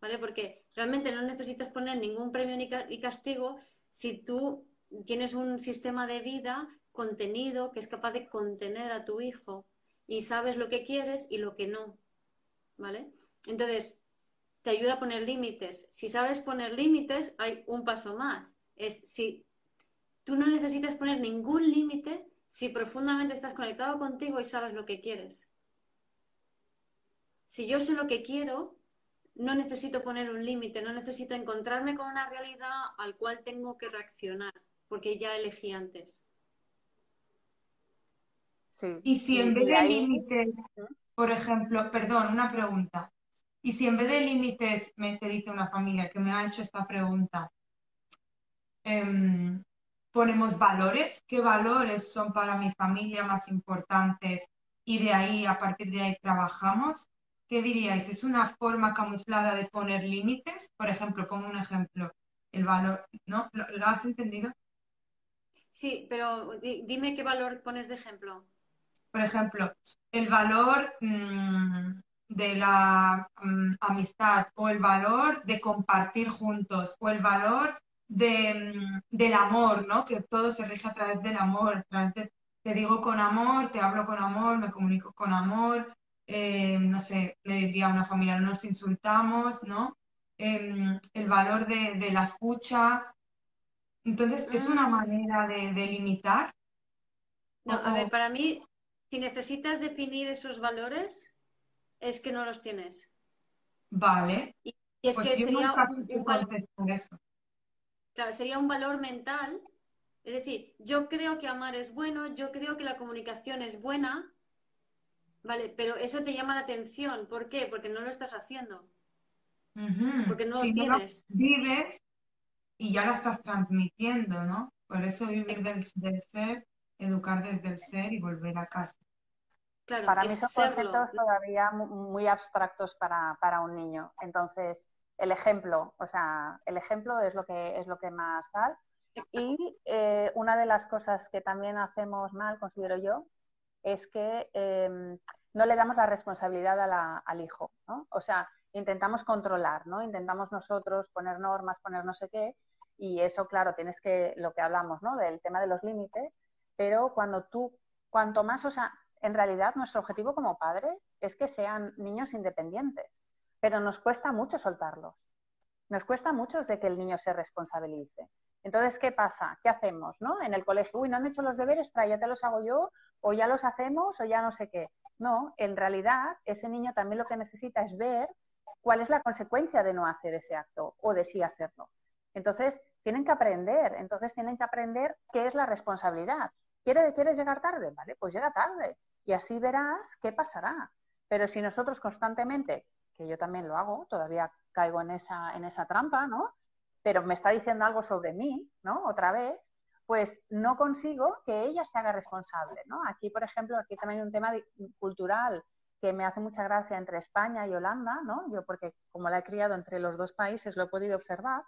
¿vale? Porque realmente no necesitas poner ningún premio ni castigo si tú tienes un sistema de vida contenido que es capaz de contener a tu hijo y sabes lo que quieres y lo que no. ¿Vale? Entonces, te ayuda a poner límites. Si sabes poner límites, hay un paso más. Es si tú no necesitas poner ningún límite si profundamente estás conectado contigo y sabes lo que quieres. Si yo sé lo que quiero, no necesito poner un límite, no necesito encontrarme con una realidad al cual tengo que reaccionar, porque ya elegí antes. Y si en vez de límites, por ejemplo, perdón, una pregunta. Y si en vez de límites me te dice una familia que me ha hecho esta pregunta, em, ponemos valores, ¿qué valores son para mi familia más importantes? Y de ahí, a partir de ahí, trabajamos. ¿Qué diríais? ¿Es una forma camuflada de poner límites? Por ejemplo, pongo un ejemplo. El valor, ¿no? ¿Lo, has entendido? Sí, pero dime qué valor pones de ejemplo. Por ejemplo, el valor mm, de la mm, amistad o el valor de compartir juntos o el valor de, mm, del amor, ¿no? Que todo se rige a través del amor, a través de, te digo con amor, te hablo con amor, me comunico con amor, eh, no sé, le diría a una familia, no nos insultamos, ¿no? Em, el valor de, la escucha. Entonces, ¿es una mm. manera de, limitar? No, a ver, para mí, si necesitas definir esos valores, es que no los tienes. Vale. Y, es pues que sería un, valor, claro, sería un valor mental. Es decir, yo creo que amar es bueno, yo creo que la comunicación es buena, Vale, pero eso te llama la atención. ¿Por qué? Porque no lo estás haciendo. Porque no lo tienes. vives y ya lo estás transmitiendo, ¿no? Por eso vivir del, ser, educar desde el ser y volver a casa. Claro, para mí son conceptos todavía muy abstractos para, para, un niño. Entonces, el ejemplo, o sea, el ejemplo es lo que es lo que más tal. Y eh, una de las cosas que también hacemos mal, considero yo, es que em, no le damos la responsabilidad al hijo, ¿no? O sea, intentamos controlar, ¿no? Intentamos nosotros poner normas, poner no sé qué, y eso, claro, tienes que, lo que hablamos, ¿no? Del tema de los límites, pero cuando tú, cuanto más, o sea, en realidad nuestro objetivo como padres es que sean niños independientes, pero nos cuesta mucho soltarlos. Nos cuesta mucho de que el niño se responsabilice. Entonces, ¿qué pasa? ¿Qué hacemos? ¿no? En el colegio, uy, no han hecho los deberes, trae, ya te los hago yo, o ya los hacemos, o ya no sé qué. No, en realidad, ese niño también lo que necesita es ver cuál es la consecuencia de no hacer ese acto o de sí hacerlo. Entonces, tienen que aprender, entonces tienen que aprender qué es la responsabilidad. ¿Quieres, ¿Quieres llegar tarde? Vale, pues llega tarde. Y así verás qué pasará. Pero si nosotros constantemente, que yo también lo hago, todavía caigo en esa, en esa trampa, ¿no? pero me está diciendo algo sobre mí, ¿no? Otra vez, pues no consigo que ella se haga responsable, ¿no? Aquí, por ejemplo, aquí también hay un tema cultural que me hace mucha gracia entre España y Holanda, ¿no? Yo porque como la he criado entre los dos países lo he podido observar,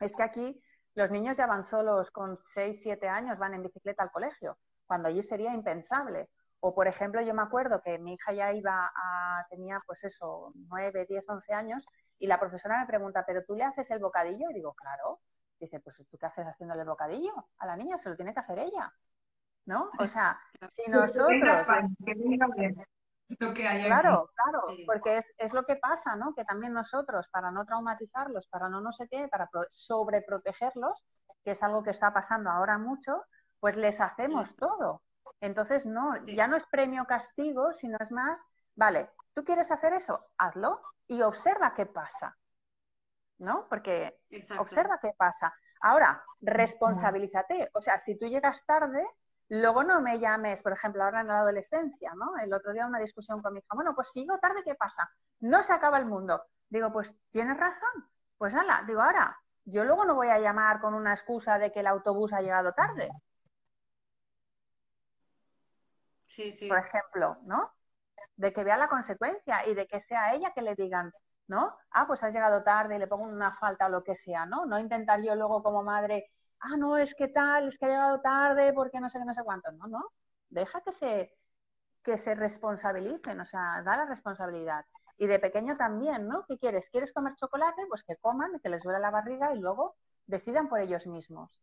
es que aquí los niños ya van solos con 6, 7 años, van en bicicleta al colegio, cuando allí sería impensable. O, por ejemplo, yo me acuerdo que mi hija ya iba a, tenía pues eso, 9, 10, 11 años y la profesora me pregunta, ¿pero tú le haces el bocadillo? Y digo, claro. Dice, pues tú qué haces haciéndole el bocadillo a la niña, se lo tiene que hacer ella. ¿No? O sea, si nosotros... Claro, claro, porque es, es, lo que pasa, ¿no? Que también nosotros, para no traumatizarlos, para no no sé qué, para sobreprotegerlos, que es algo que está pasando ahora mucho, pues les hacemos todo. Entonces, no, ya no es premio castigo, sino es más, vale, ¿tú quieres hacer eso? Hazlo, y observa qué pasa. ¿No? Porque observa qué pasa. Ahora, responsabilízate. O sea, si tú llegas tarde, luego no me llames, por ejemplo, ahora en la adolescencia, ¿no? El otro día una discusión con mi hija, bueno, pues si llego tarde, ¿qué pasa? No se acaba el mundo. Digo, pues tienes razón. Pues nada, digo, ahora, yo luego no voy a llamar con una excusa de que el autobús ha llegado tarde. Por ejemplo, ¿no? de que vea la consecuencia y de que sea ella que le digan, ¿no? Ah, pues has llegado tarde y le pongo una falta o lo que sea, ¿no? No intentar yo luego como madre, ah, no, es que tal, es que ha llegado tarde porque no sé qué, no sé cuánto, no, no. Deja que se, que se responsabilicen, o sea, da la responsabilidad. Y de pequeño también, ¿no? ¿Qué quieres? ¿Quieres comer chocolate? Pues que coman, que les duele la barriga y luego decidan por ellos mismos.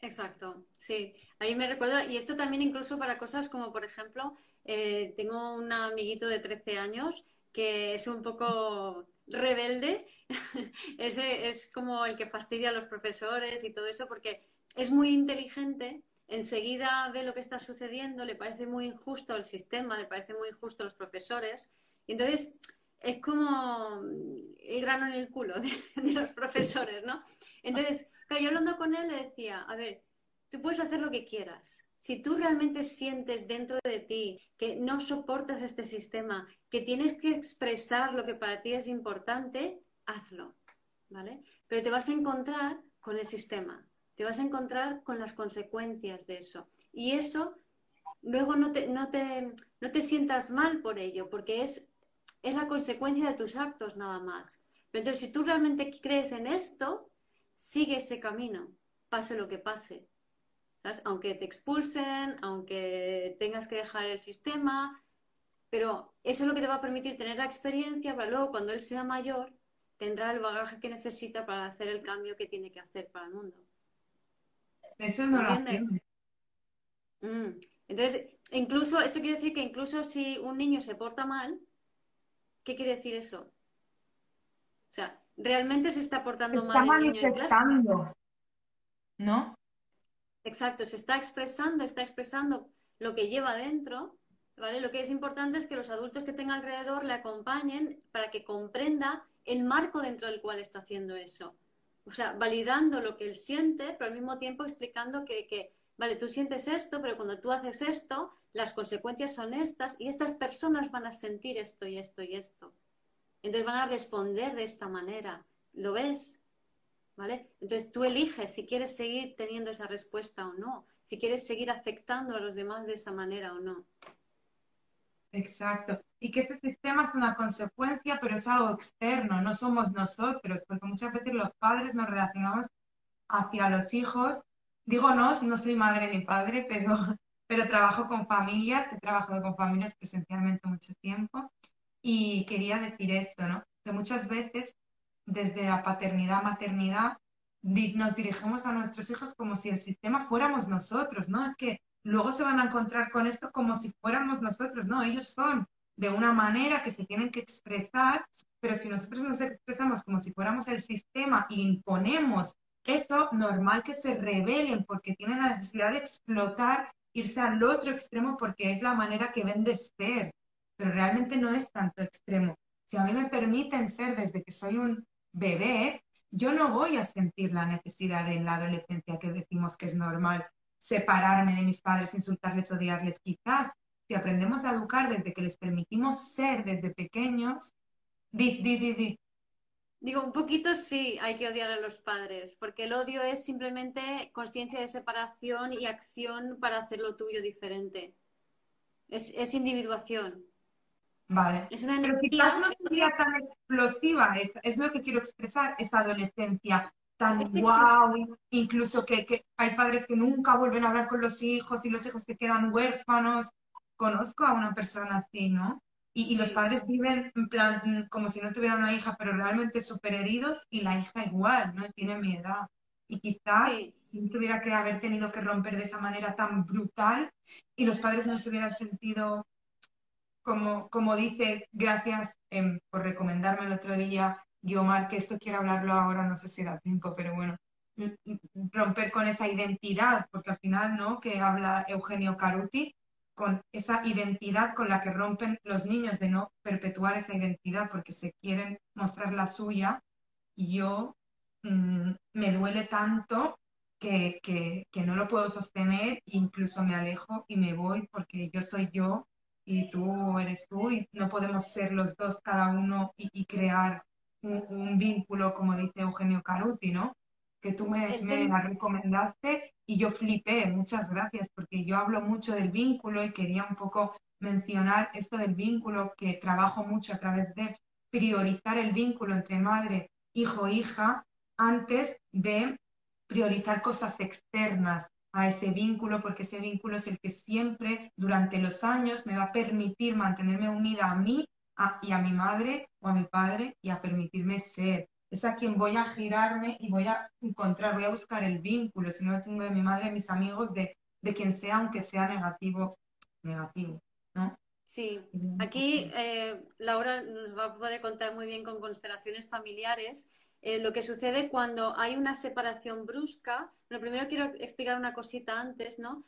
Exacto, sí. A mí me recuerda, y esto también incluso para cosas como, por ejemplo, eh, tengo un amiguito de 13 años que es un poco rebelde. Ese es como el que fastidia a los profesores y todo eso porque es muy inteligente, enseguida ve lo que está sucediendo, le parece muy injusto el sistema, le parece muy injusto los profesores. Y entonces es como el grano en el culo de, de los profesores, ¿no? Entonces, yo hablando con él le decía, a ver, tú puedes hacer lo que quieras, si tú realmente sientes dentro de ti que no soportas este sistema, que tienes que expresar lo que para ti es importante, hazlo, ¿vale? Pero te vas a encontrar con el sistema, te vas a encontrar con las consecuencias de eso. Y eso, luego no te, no te, no te sientas mal por ello, porque es, es la consecuencia de tus actos nada más. Pero entonces, si tú realmente crees en esto, sigue ese camino, pase lo que pase. Aunque te expulsen, aunque tengas que dejar el sistema, pero eso es lo que te va a permitir tener la experiencia para luego, cuando él sea mayor, tendrá el bagaje que necesita para hacer el cambio que tiene que hacer para el mundo. Eso no lo mm. Entonces, incluso, esto quiere decir que incluso si un niño se porta mal, ¿qué quiere decir eso? O sea, ¿realmente se está portando mal el niño en clase? ¿No? Exacto, se está expresando, está expresando lo que lleva dentro, ¿vale? Lo que es importante es que los adultos que tenga alrededor le acompañen para que comprenda el marco dentro del cual está haciendo eso. O sea, validando lo que él siente, pero al mismo tiempo explicando que, que, vale, tú sientes esto, pero cuando tú haces esto, las consecuencias son estas y estas personas van a sentir esto y esto y esto. Entonces van a responder de esta manera. ¿Lo ves? ¿vale? Entonces tú eliges si quieres seguir teniendo esa respuesta o no, si quieres seguir afectando a los demás de esa manera o no. Exacto. Y que ese sistema es una consecuencia, pero es algo externo, no somos nosotros, porque muchas veces los padres nos relacionamos hacia los hijos. Digo no, no soy madre ni padre, pero, pero trabajo con familias, he trabajado con familias presencialmente mucho tiempo y quería decir esto, ¿no? Que muchas veces desde la paternidad, maternidad, nos dirigimos a nuestros hijos como si el sistema fuéramos nosotros, ¿no? Es que luego se van a encontrar con esto como si fuéramos nosotros, ¿no? Ellos son de una manera que se tienen que expresar, pero si nosotros nos expresamos como si fuéramos el sistema y imponemos eso, normal que se rebelen porque tienen la necesidad de explotar, irse al otro extremo porque es la manera que ven de ser, pero realmente no es tanto extremo. Si a mí me permiten ser desde que soy un bebé, yo no voy a sentir la necesidad en la adolescencia que decimos que es normal separarme de mis padres, insultarles, odiarles. Quizás si aprendemos a educar desde que les permitimos ser desde pequeños, di, di, di, di. Digo, un poquito sí hay que odiar a los padres, porque el odio es simplemente conciencia de separación y acción para hacer lo tuyo diferente. Es, es individuación. Vale. Es una Pero quizás no sería tan explosiva, es, es, lo que quiero expresar, esa adolescencia tan wow, incluso que, que, hay padres que nunca vuelven a hablar con los hijos y los hijos que quedan huérfanos. Conozco a una persona así, ¿no? Y, y los padres viven en plan como si no tuvieran una hija, pero realmente súper heridos y la hija igual, ¿no? Tiene mi edad. Y quizás no tuviera que haber tenido que romper de esa manera tan brutal y los padres no se hubieran sentido como, como dice, gracias em, por recomendarme el otro día, Guiomar, que esto quiero hablarlo ahora, no sé si da tiempo, pero bueno, romper con esa identidad, porque al final, ¿no? Que habla Eugenio Caruti, con esa identidad con la que rompen los niños de no perpetuar esa identidad porque se quieren mostrar la suya, y yo mm, me duele tanto que, que no lo puedo sostener, incluso me alejo y me voy porque yo soy yo y tú eres tú y no podemos ser los dos cada uno y, crear un, vínculo, como dice Eugenio Caruti, ¿no? Que tú me, me la recomendaste y yo flipé, muchas gracias, porque yo hablo mucho del vínculo y quería un poco mencionar esto del vínculo que trabajo mucho a través de priorizar el vínculo entre madre, hijo, hija, antes de priorizar cosas externas, a ese vínculo, porque ese vínculo es el que siempre durante los años me va a permitir mantenerme unida a mí y a mi madre o a mi padre y a permitirme ser. Es a quien voy a girarme y voy a encontrar, voy a buscar el vínculo, si no lo tengo de mi madre, de mis amigos, de, de quien sea, aunque sea negativo, negativo, ¿no? Sí, aquí eh, Laura nos va a poder contar muy bien con constelaciones familiares eh, lo que sucede cuando hay una separación brusca. Lo primero quiero explicar una cosita antes, ¿no?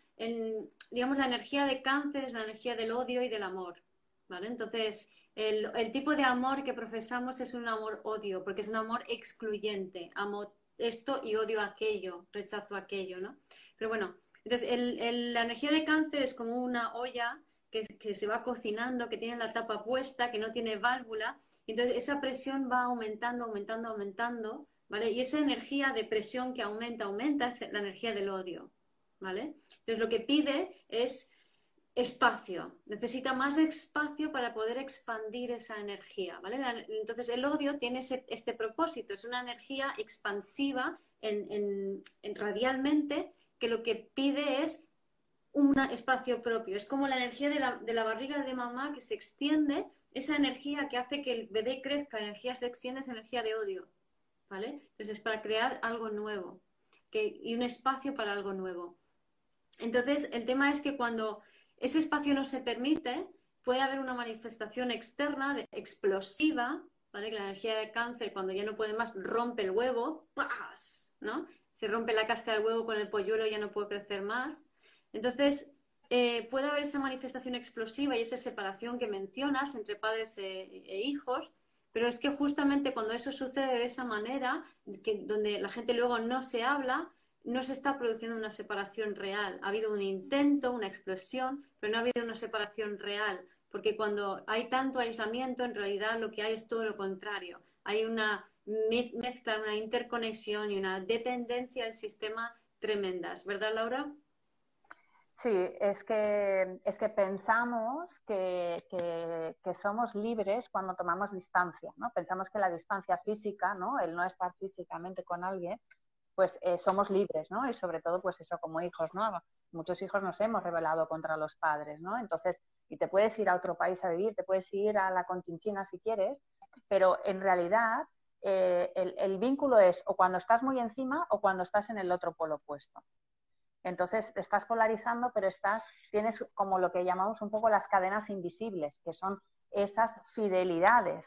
digamos, la energía de cáncer es la energía del odio y del amor, ¿vale? Entonces, el, tipo de amor que profesamos es un amor-odio, porque es un amor excluyente. Amo esto y odio aquello, rechazo aquello, ¿no? Pero bueno, Entonces, la energía de cáncer es como una olla que, se va cocinando, que tiene la tapa puesta, que no tiene válvula. Entonces, esa presión va aumentando, aumentando, aumentando, ¿vale? Y esa energía de presión que aumenta, aumenta, es la energía del odio, ¿vale? Entonces, lo que pide es espacio, necesita más espacio para poder expandir esa energía, ¿vale? Entonces el odio tiene este propósito, es una energía expansiva en, radialmente que lo que pide es un espacio propio, es como la energía de la, de la, barriga de mamá que se extiende, esa energía que hace que el bebé crezca, energía se extiende, esa energía de odio, ¿vale? Entonces es para crear algo nuevo que, y un espacio para algo nuevo. Entonces el tema es que cuando ese espacio no se permite, puede haber una manifestación externa explosiva, ¿vale? Que la energía de cáncer, cuando ya no puede más, rompe el huevo, ¡pas! ¿no? Se rompe la cáscara del huevo con el polluelo, ya no puede crecer más. Entonces, eh, puede haber esa manifestación explosiva y esa separación que mencionas entre padres e, e, hijos, pero es que justamente cuando eso sucede de esa manera, donde la gente luego no se habla, no se está produciendo una separación real. Ha habido un intento, una explosión, pero no ha habido una separación real, porque cuando hay tanto aislamiento, en realidad lo que hay es todo lo contrario. Hay una mezcla, una interconexión y una dependencia del sistema tremendas, ¿verdad, Laura? Sí, es que, es que pensamos que, que, somos libres cuando tomamos distancia, ¿no? Pensamos que la distancia física, ¿no? El no estar físicamente con alguien, pues eh, somos libres, ¿no? Y sobre todo, pues eso, como hijos, ¿no? Muchos hijos nos hemos rebelado contra los padres, ¿no? Entonces, y te puedes ir a otro país a vivir, te puedes ir a la Conchinchina si quieres, pero en realidad eh, el, vínculo es o cuando estás muy encima o cuando estás en el otro polo opuesto. Entonces te estás polarizando, pero estás, tienes como lo que llamamos un poco las cadenas invisibles, que son esas fidelidades.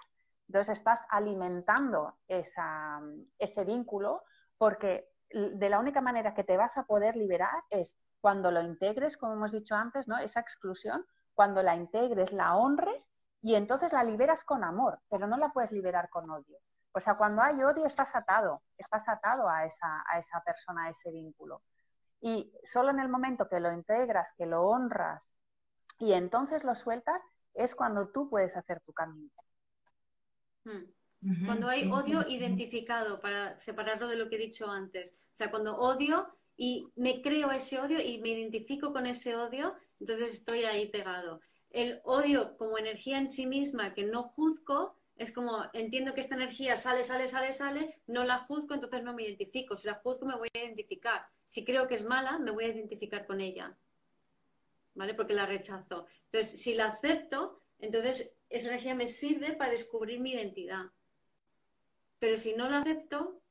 Entonces estás alimentando ese vínculo porque de la única manera que te vas a poder liberar es cuando lo integres, como hemos dicho antes, ¿no? Esa exclusión, cuando la integres, la honres y entonces la liberas con amor, pero no la puedes liberar con odio. O sea, cuando hay odio estás atado, estás atado a esa, a esa persona, a ese vínculo. Y solo en el momento que lo integras, que lo honras y entonces lo sueltas, es cuando tú puedes hacer tu camino. Hmm. Cuando hay odio identificado, para separarlo de lo que he dicho antes. O sea, cuando odio y me creo ese odio y me identifico con ese odio, entonces estoy ahí pegado. El odio como energía en sí misma que no juzgo, es como entiendo que esta energía sale, sale, sale, sale, no la juzgo, entonces no me identifico. Si la juzgo, me voy a identificar. Si creo que es mala, me voy a identificar con ella. ¿Vale? Porque la rechazo. Entonces, si la acepto, entonces esa energía me sirve para descubrir mi identidad. Pero si no lo acepto,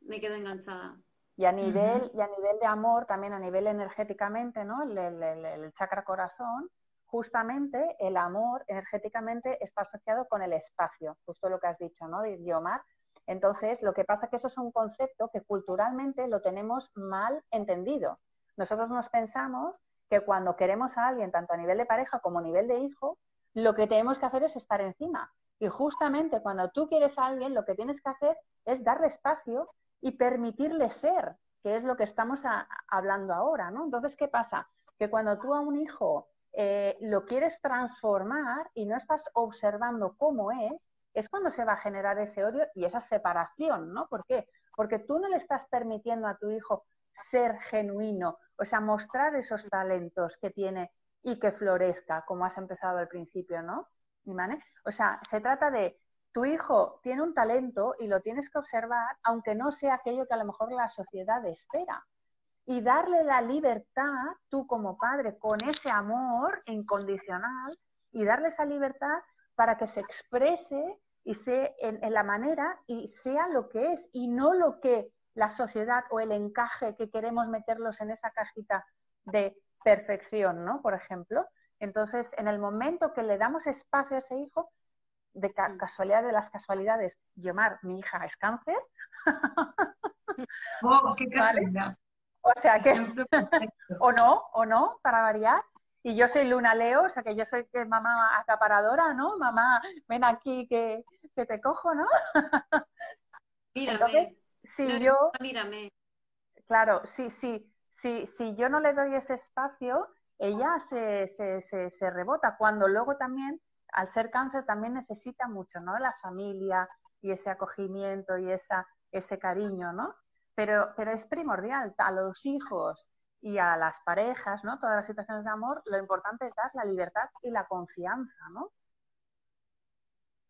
me quedo enganchada. Y a nivel, y a nivel de amor, también a nivel energéticamente, ¿no? El, chakra corazón, justamente el amor energéticamente está asociado con el espacio, justo lo que has dicho, ¿no? Guiomar. Entonces, lo que pasa es que eso es un concepto que culturalmente lo tenemos mal entendido. Nosotros nos pensamos que cuando queremos a alguien, tanto a nivel de pareja como a nivel de hijo, lo que tenemos que hacer es estar encima. Y justamente cuando tú quieres a alguien, lo que tienes que hacer es darle espacio y permitirle ser, que es lo que estamos hablando ahora, ¿no? Entonces, ¿qué pasa? Que cuando tú a un hijo eh, lo quieres transformar y no estás observando cómo es, es cuando se va a generar ese odio y esa separación, ¿no? ¿Por qué? Porque tú no le estás permitiendo a tu hijo ser genuino, o sea, mostrar esos talentos que tiene y que florezca, como has empezado al principio, ¿no? O sea, se trata de tu hijo tiene un talento y lo tienes que observar, aunque no sea aquello que a lo mejor la sociedad espera. Y darle la libertad, tú como padre, con ese amor incondicional, y darle esa libertad para que se exprese y sea en, en, la manera y sea lo que es y no lo que la sociedad o el encaje que queremos meterlos en esa cajita de perfección, ¿no? Por ejemplo. Entonces, en el momento que le damos espacio a ese hijo, de casualidad de las casualidades, Yomar, mi hija es cáncer. Oh, qué O sea que, o no, o no, para variar. Y yo soy Luna Leo, o sea que yo soy que mamá acaparadora, ¿no? Mamá, ven aquí que, te cojo, ¿no? Mírame. Entonces, si yo... Mírame. Claro, sí, sí si, si yo no le doy ese espacio, ella se, se, se, rebota, cuando luego también, al ser cáncer, también necesita mucho, ¿no? La familia y ese acogimiento y esa, ese cariño, ¿no? Pero, pero es primordial a los hijos y a las parejas, ¿no? Todas las situaciones de amor, lo importante es dar la libertad y la confianza, ¿no?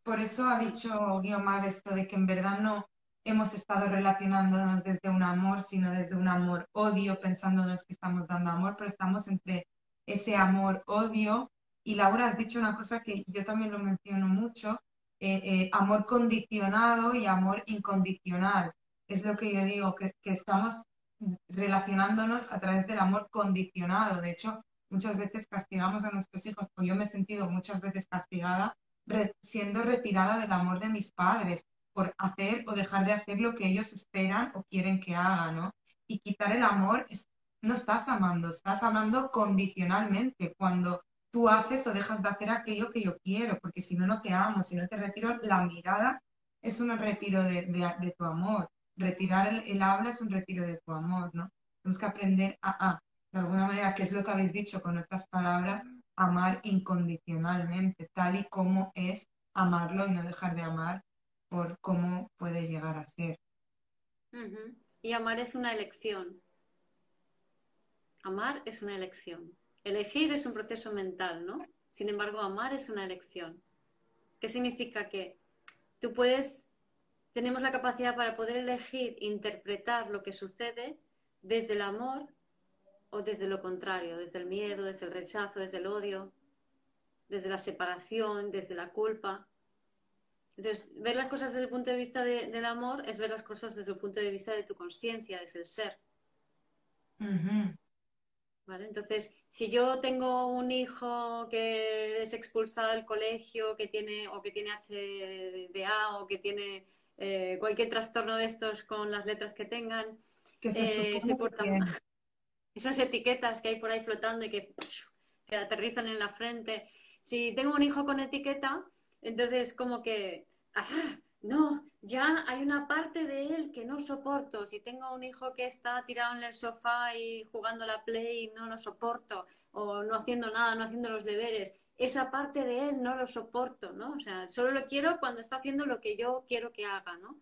Por eso ha dicho Guiomar esto de que en verdad no hemos estado relacionándonos desde un amor, sino desde un amor-odio, pensándonos que estamos dando amor, pero estamos entre ese amor-odio. Y Laura, has dicho una cosa que yo también lo menciono mucho, eh, eh, amor condicionado y amor incondicional. Es lo que yo digo, que, que estamos relacionándonos a través del amor condicionado. De hecho, muchas veces castigamos a nuestros hijos, o yo me he sentido muchas veces castigada siendo retirada del amor de mis padres por hacer o dejar de hacer lo que ellos esperan o quieren que haga, ¿no? Y quitar el amor, no estás amando, estás amando condicionalmente cuando tú haces o dejas de hacer aquello que yo quiero, porque si no, no te amo, si no te retiro la mirada, es un retiro de, tu amor. Retirar el, habla es un retiro de tu amor, ¿no? Tenemos que aprender a, de alguna manera, que es lo que habéis dicho con otras palabras, amar incondicionalmente, tal y como es amarlo y no dejar de amar por cómo puede llegar a ser. Y amar es una elección. Amar es una elección. Elegir es un proceso mental, ¿no? Sin embargo, amar es una elección. ¿Qué significa que tú puedes, tenemos la capacidad para poder elegir, interpretar lo que sucede desde el amor o desde lo contrario, desde el miedo, desde el rechazo, desde el odio, desde la separación, desde la culpa. Entonces, ver las cosas desde el punto de vista del amor es ver las cosas desde el punto de vista de tu conciencia, desde el ser. ¿Vale? Entonces, si yo tengo un hijo que es expulsado del colegio, que tiene, o que tiene HDA, o que tiene eh, cualquier trastorno de estos con las letras que tengan, que se, eh, porta mal esas etiquetas que hay por ahí flotando y que, que aterrizan en la frente. Si tengo un hijo con etiqueta, entonces como que, ajá, no, ya hay una parte de él que no soporto. Si tengo un hijo que está tirado en el sofá y jugando la play, no lo soporto, o no haciendo nada, no haciendo los deberes, esa parte de él no lo soporto, ¿no? O sea, solo lo quiero cuando está haciendo lo que yo quiero que haga, ¿no?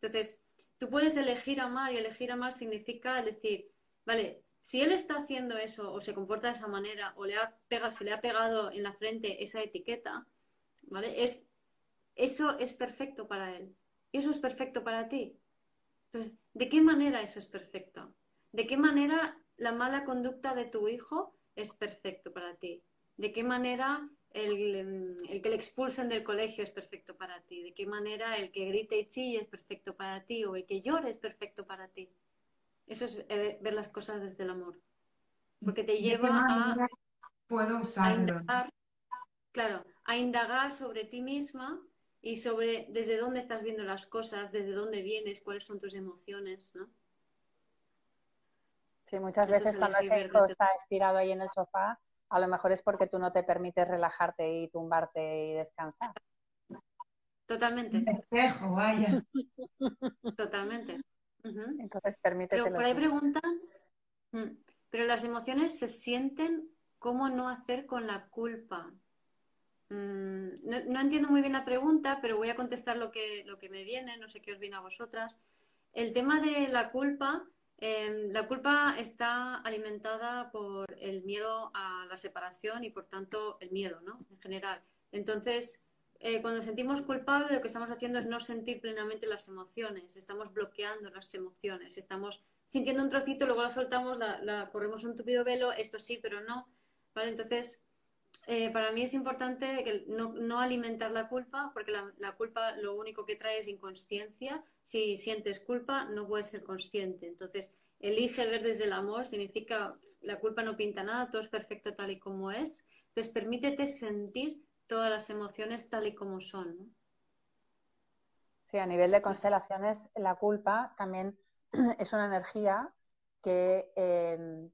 Entonces, tú puedes elegir amar y elegir amar significa decir, vale, si él está haciendo eso o se comporta de esa manera o le ha pegado, se le ha pegado en la frente esa etiqueta, ¿vale? Es, eso es perfecto para él. Eso es perfecto para ti. Entonces, ¿de qué manera eso es perfecto? ¿De qué manera la mala conducta de tu hijo es perfecto para ti? ¿De qué manera el, el, que le expulsen del colegio es perfecto para ti? ¿De qué manera el que grite y chille es perfecto para ti? ¿O el que llore es perfecto para ti? Eso es eh, ver las cosas desde el amor. Porque te lleva a, puedo usarlo? claro, a indagar sobre ti misma y sobre desde dónde estás viendo las cosas, desde dónde vienes, cuáles son tus emociones, ¿no? Sí, muchas veces cuando ese hijo está estirado ahí en el sofá, a lo mejor es porque tú no te permites relajarte y tumbarte y descansar. Totalmente. espejo, vaya. Totalmente. Entonces permítete. Pero por ahí preguntan, mm, pero las emociones se sienten, ¿cómo no hacer con la culpa? Mm, no, entiendo muy bien la pregunta, pero voy a contestar lo que, lo que me viene, no sé qué os viene a vosotras. El tema de la culpa, em, la culpa está alimentada por el miedo a la separación y por tanto el miedo, ¿no? En general. Entonces, eh, cuando sentimos culpable, lo que estamos haciendo es no sentir plenamente las emociones, estamos bloqueando las emociones, estamos sintiendo un trocito, luego la soltamos, la, corremos un tupido velo, esto sí, pero no. ¿vale? Entonces, eh, para mí es importante no, alimentar la culpa, porque la, culpa lo único que trae es inconsciencia. Si sientes culpa, no puedes ser consciente. Entonces, elige ver desde el amor, significa la culpa no pinta nada, todo es perfecto tal y como es. Entonces, permítete sentir todas las emociones tal y como son. Sí, a nivel de constelaciones, la culpa también es una energía que em,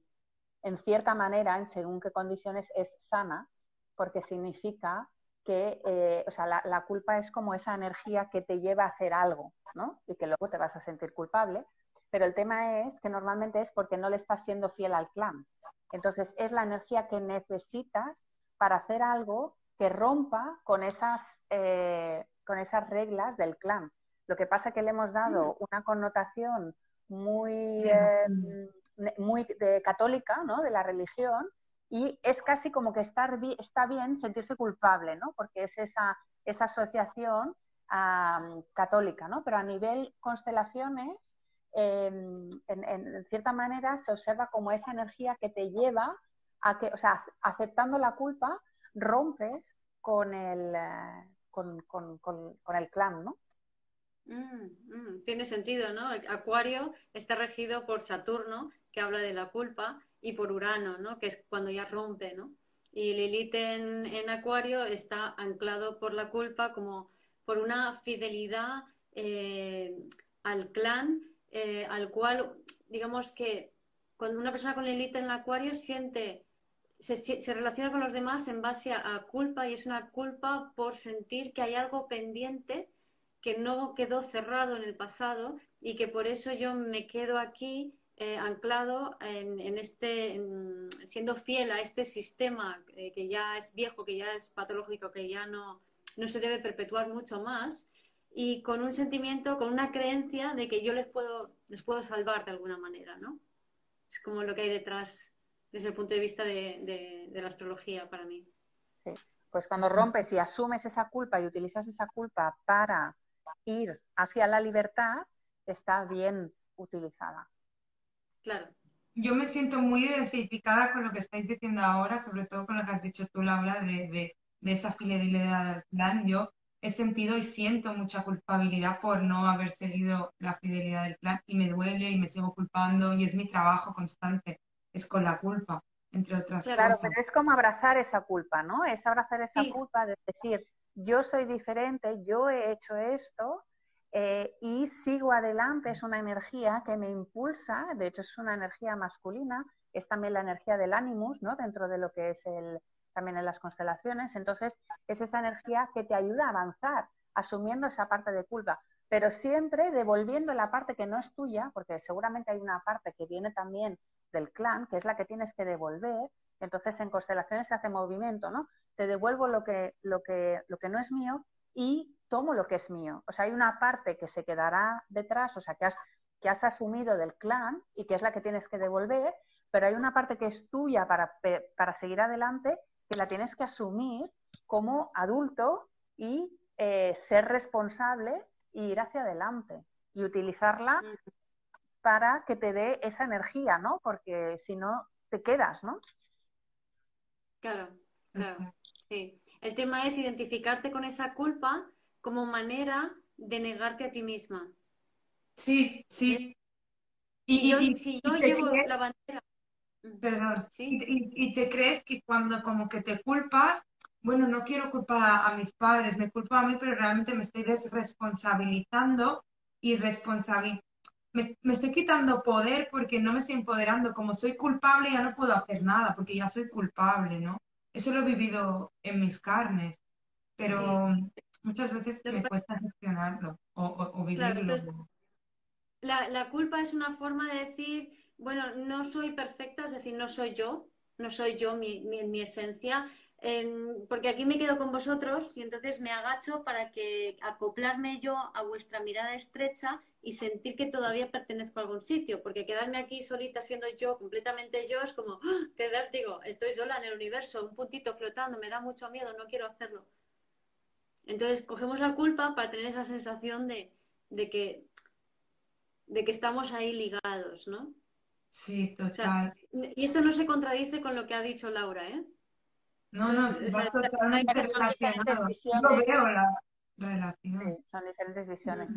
en cierta manera, en según qué condiciones, es sana, porque significa que eh, o sea, la, la, culpa es como esa energía que te lleva a hacer algo, ¿no? Y que luego te vas a sentir culpable. pero el tema es que normalmente es porque no le estás siendo fiel al clan. Entonces, es la energía que necesitas para hacer algo que rompa con esas, eh, con esas reglas del clan. Lo que pasa es que le hemos dado una connotación muy, em, muy de católica, ¿no? De la religión, y es casi como que estar está bien sentirse culpable, ¿no? Porque es esa, esa asociación católica, ¿no? Pero a nivel constelaciones, em, en, cierta manera se observa como esa energía que te lleva a que, o sea, aceptando la culpa, rompes con el, eh, con, el clan, ¿no? Mm, mm, tiene sentido, ¿no? Acuario está regido por Saturno, que habla de la culpa, y por Urano, ¿no? Que es cuando ya rompe, ¿no? Y Lilith en, en Acuario está anclado por la culpa como por una fidelidad eh, al clan, eh, al cual, digamos que cuando una persona con Lilith en Acuario siente se, relaciona con los demás en base a, culpa y es una culpa por sentir que hay algo pendiente que no quedó cerrado en el pasado y que por eso yo me quedo aquí eh, anclado en, este, siendo fiel a este sistema eh, que ya es viejo, que ya es patológico, que ya no, no se debe perpetuar mucho más y con un sentimiento, con una creencia de que yo les puedo, les puedo salvar de alguna manera, ¿no? Es como lo que hay detrás desde el punto de vista de, la astrología para mí. Sí. Pues cuando rompes y asumes esa culpa y utilizas esa culpa para ir hacia la libertad, está bien utilizada. Claro. Yo me siento muy identificada con lo que estáis diciendo ahora, sobre todo con lo que has dicho tú, Laura, de, de, de esa fidelidad al plan. Yo he sentido y siento mucha culpabilidad por no haber seguido la fidelidad del plan y me duele y me sigo culpando y es mi trabajo constante es con la culpa, entre otras cosas. Claro, pero es como abrazar esa culpa, ¿no? Es abrazar esa culpa de decir, yo soy diferente, yo he hecho esto eh, y sigo adelante. Es una energía que me impulsa, de hecho es una energía masculina, es también la energía del animus, ¿no? Dentro de lo que es el, también en las constelaciones. Entonces, es esa energía que te ayuda a avanzar, asumiendo esa parte de culpa, pero siempre devolviendo la parte que no es tuya, porque seguramente hay una parte que viene también del clan, que es la que tienes que devolver. Entonces en constelaciones se hace movimiento, ¿no? Te devuelvo lo que, lo que, lo que no es mío y tomo lo que es mío. O sea, hay una parte que se quedará detrás, o sea, que has, que has asumido del clan y que es la que tienes que devolver, pero hay una parte que es tuya para, para seguir adelante que la tienes que asumir como adulto y eh, ser responsable e ir hacia adelante y utilizarla para que te dé esa energía, ¿no? Porque si no, te quedas, ¿no? Claro, claro. Sí. El tema es identificarte con esa culpa como manera de negarte a ti misma. Sí, sí. Y, si yo llevo la bandera. Perdón. ¿Sí? Y, te crees que cuando como que te culpas, bueno, no quiero culpar a, mis padres, me culpo a mí, pero realmente me estoy desresponsabilizando y responsabilizando me, estoy quitando poder porque no me estoy empoderando. Como soy culpable, ya no puedo hacer nada porque ya soy culpable, ¿no? Eso lo he vivido en mis carnes, pero muchas veces me cuesta gestionarlo o, vivirlo. la, la culpa es una forma de decir, bueno, no soy perfecta, es decir, no soy yo, no soy yo mi, mi, mi esencia, porque aquí me quedo con vosotros y entonces me agacho para que acoplarme yo a vuestra mirada estrecha y sentir que todavía pertenezco a algún sitio, porque quedarme aquí solita siendo yo, completamente yo, es como, ¡ah! qué vértigo, estoy sola en el universo, un puntito flotando, me da mucho miedo, no quiero hacerlo. Entonces cogemos la culpa para tener esa sensación de, de que, de que estamos ahí ligados, ¿no? Sí, total. y esto no se contradice con lo que ha dicho Laura, ¿eh? No, no, son, diferentes visiones. veo la relación. Sí, son diferentes visiones.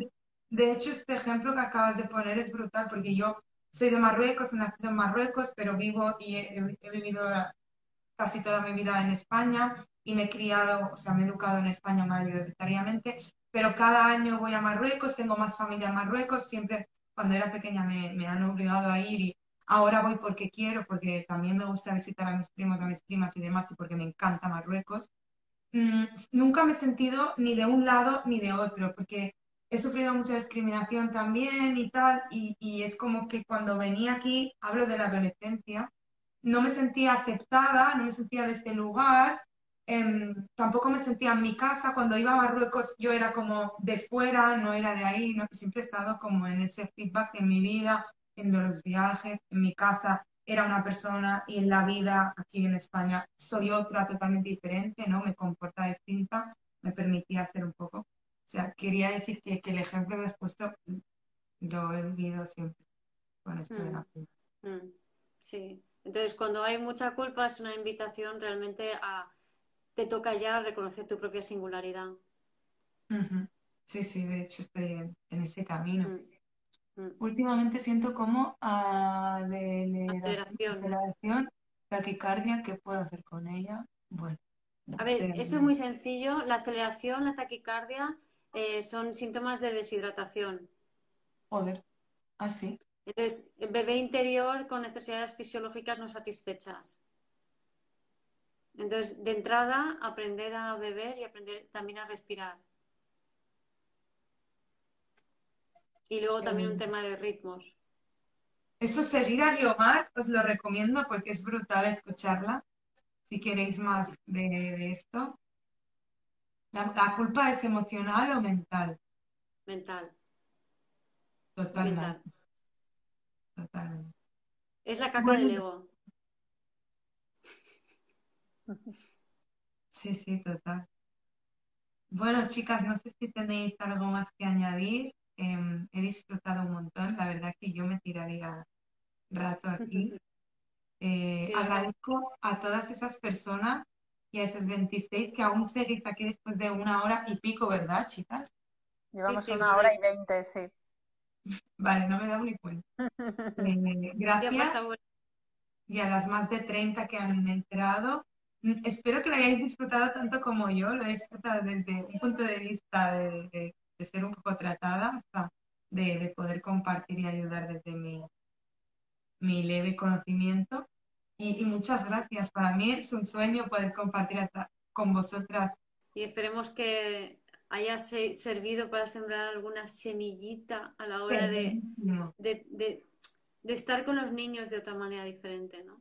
De hecho, este ejemplo que acabas de poner es brutal porque yo soy de Marruecos, he nacido en Marruecos, pero vivo y he, vivido casi toda mi vida en España y me he criado, o sea, me he educado en España mayoritariamente, pero cada año voy a Marruecos, tengo más familia en Marruecos, siempre cuando era pequeña me, me han obligado a ir y Ahora voy porque quiero, porque también me gusta visitar a mis primos, a mis primas y demás, y porque me encanta Marruecos. Mm, nunca me he sentido ni de un lado ni de otro, porque he sufrido mucha discriminación también y tal, y, y es como que cuando venía aquí, hablo de la adolescencia, no me sentía aceptada, no me sentía de este lugar, em, tampoco me sentía en mi casa. Cuando iba a Marruecos yo era como de fuera, no era de ahí, ¿no? siempre he estado como en ese feedback en mi vida, en los viajes, en mi casa era una persona y en la vida aquí en España soy otra totalmente diferente, ¿no? Me comporta distinta, me permitía ser un poco. O sea, quería decir que, el ejemplo que has puesto lo he vivido siempre con esto de la mm. culpa. Mm. Sí, entonces cuando hay mucha culpa es una invitación realmente a, te toca ya reconocer tu propia singularidad. Sí, sí, de hecho estoy en, ese camino. Mm. Mm. Últimamente siento como uh, de, aceleración, taquicardia, ¿qué puedo hacer con ella? Bueno. A ver, eso es muy sencillo. La aceleración, la taquicardia eh, son síntomas de deshidratación. Joder, así. Ah, Entonces, el bebé interior con necesidades fisiológicas no satisfechas. Entonces, de entrada, aprender a beber y aprender también a respirar. Y luego también un em. tema de ritmos. Eso, seguir a Guiomar, os lo recomiendo porque es brutal escucharla. Si queréis más de, esto. La, culpa es emocional o mental? Mental. Totalmente. Totalmente. Es la caca del ego. Sí, sí, total. Bueno, chicas, no sé si tenéis algo más que añadir. Em, he disfrutado un montón, la verdad que yo me tiraría rato aquí. Eh, agradezco a todas esas personas y a esas 26 que aún seguís aquí después de una hora y pico, ¿verdad, chicas? Llevamos una hora y veinte, sí. Vale, no me da ni cuenta. Eh, gracias. Y a las más de 30 que han entrado. Mm, espero que lo hayáis disfrutado tanto como yo. Lo he disfrutado desde un punto de vista de de ser un poco tratada hasta de, poder compartir y ayudar desde mi, mi leve conocimiento. Y, muchas gracias. Para mí es un sueño poder compartir con vosotras. Y esperemos que haya servido para sembrar alguna semillita a la hora de, estar con los niños de otra manera diferente, ¿no?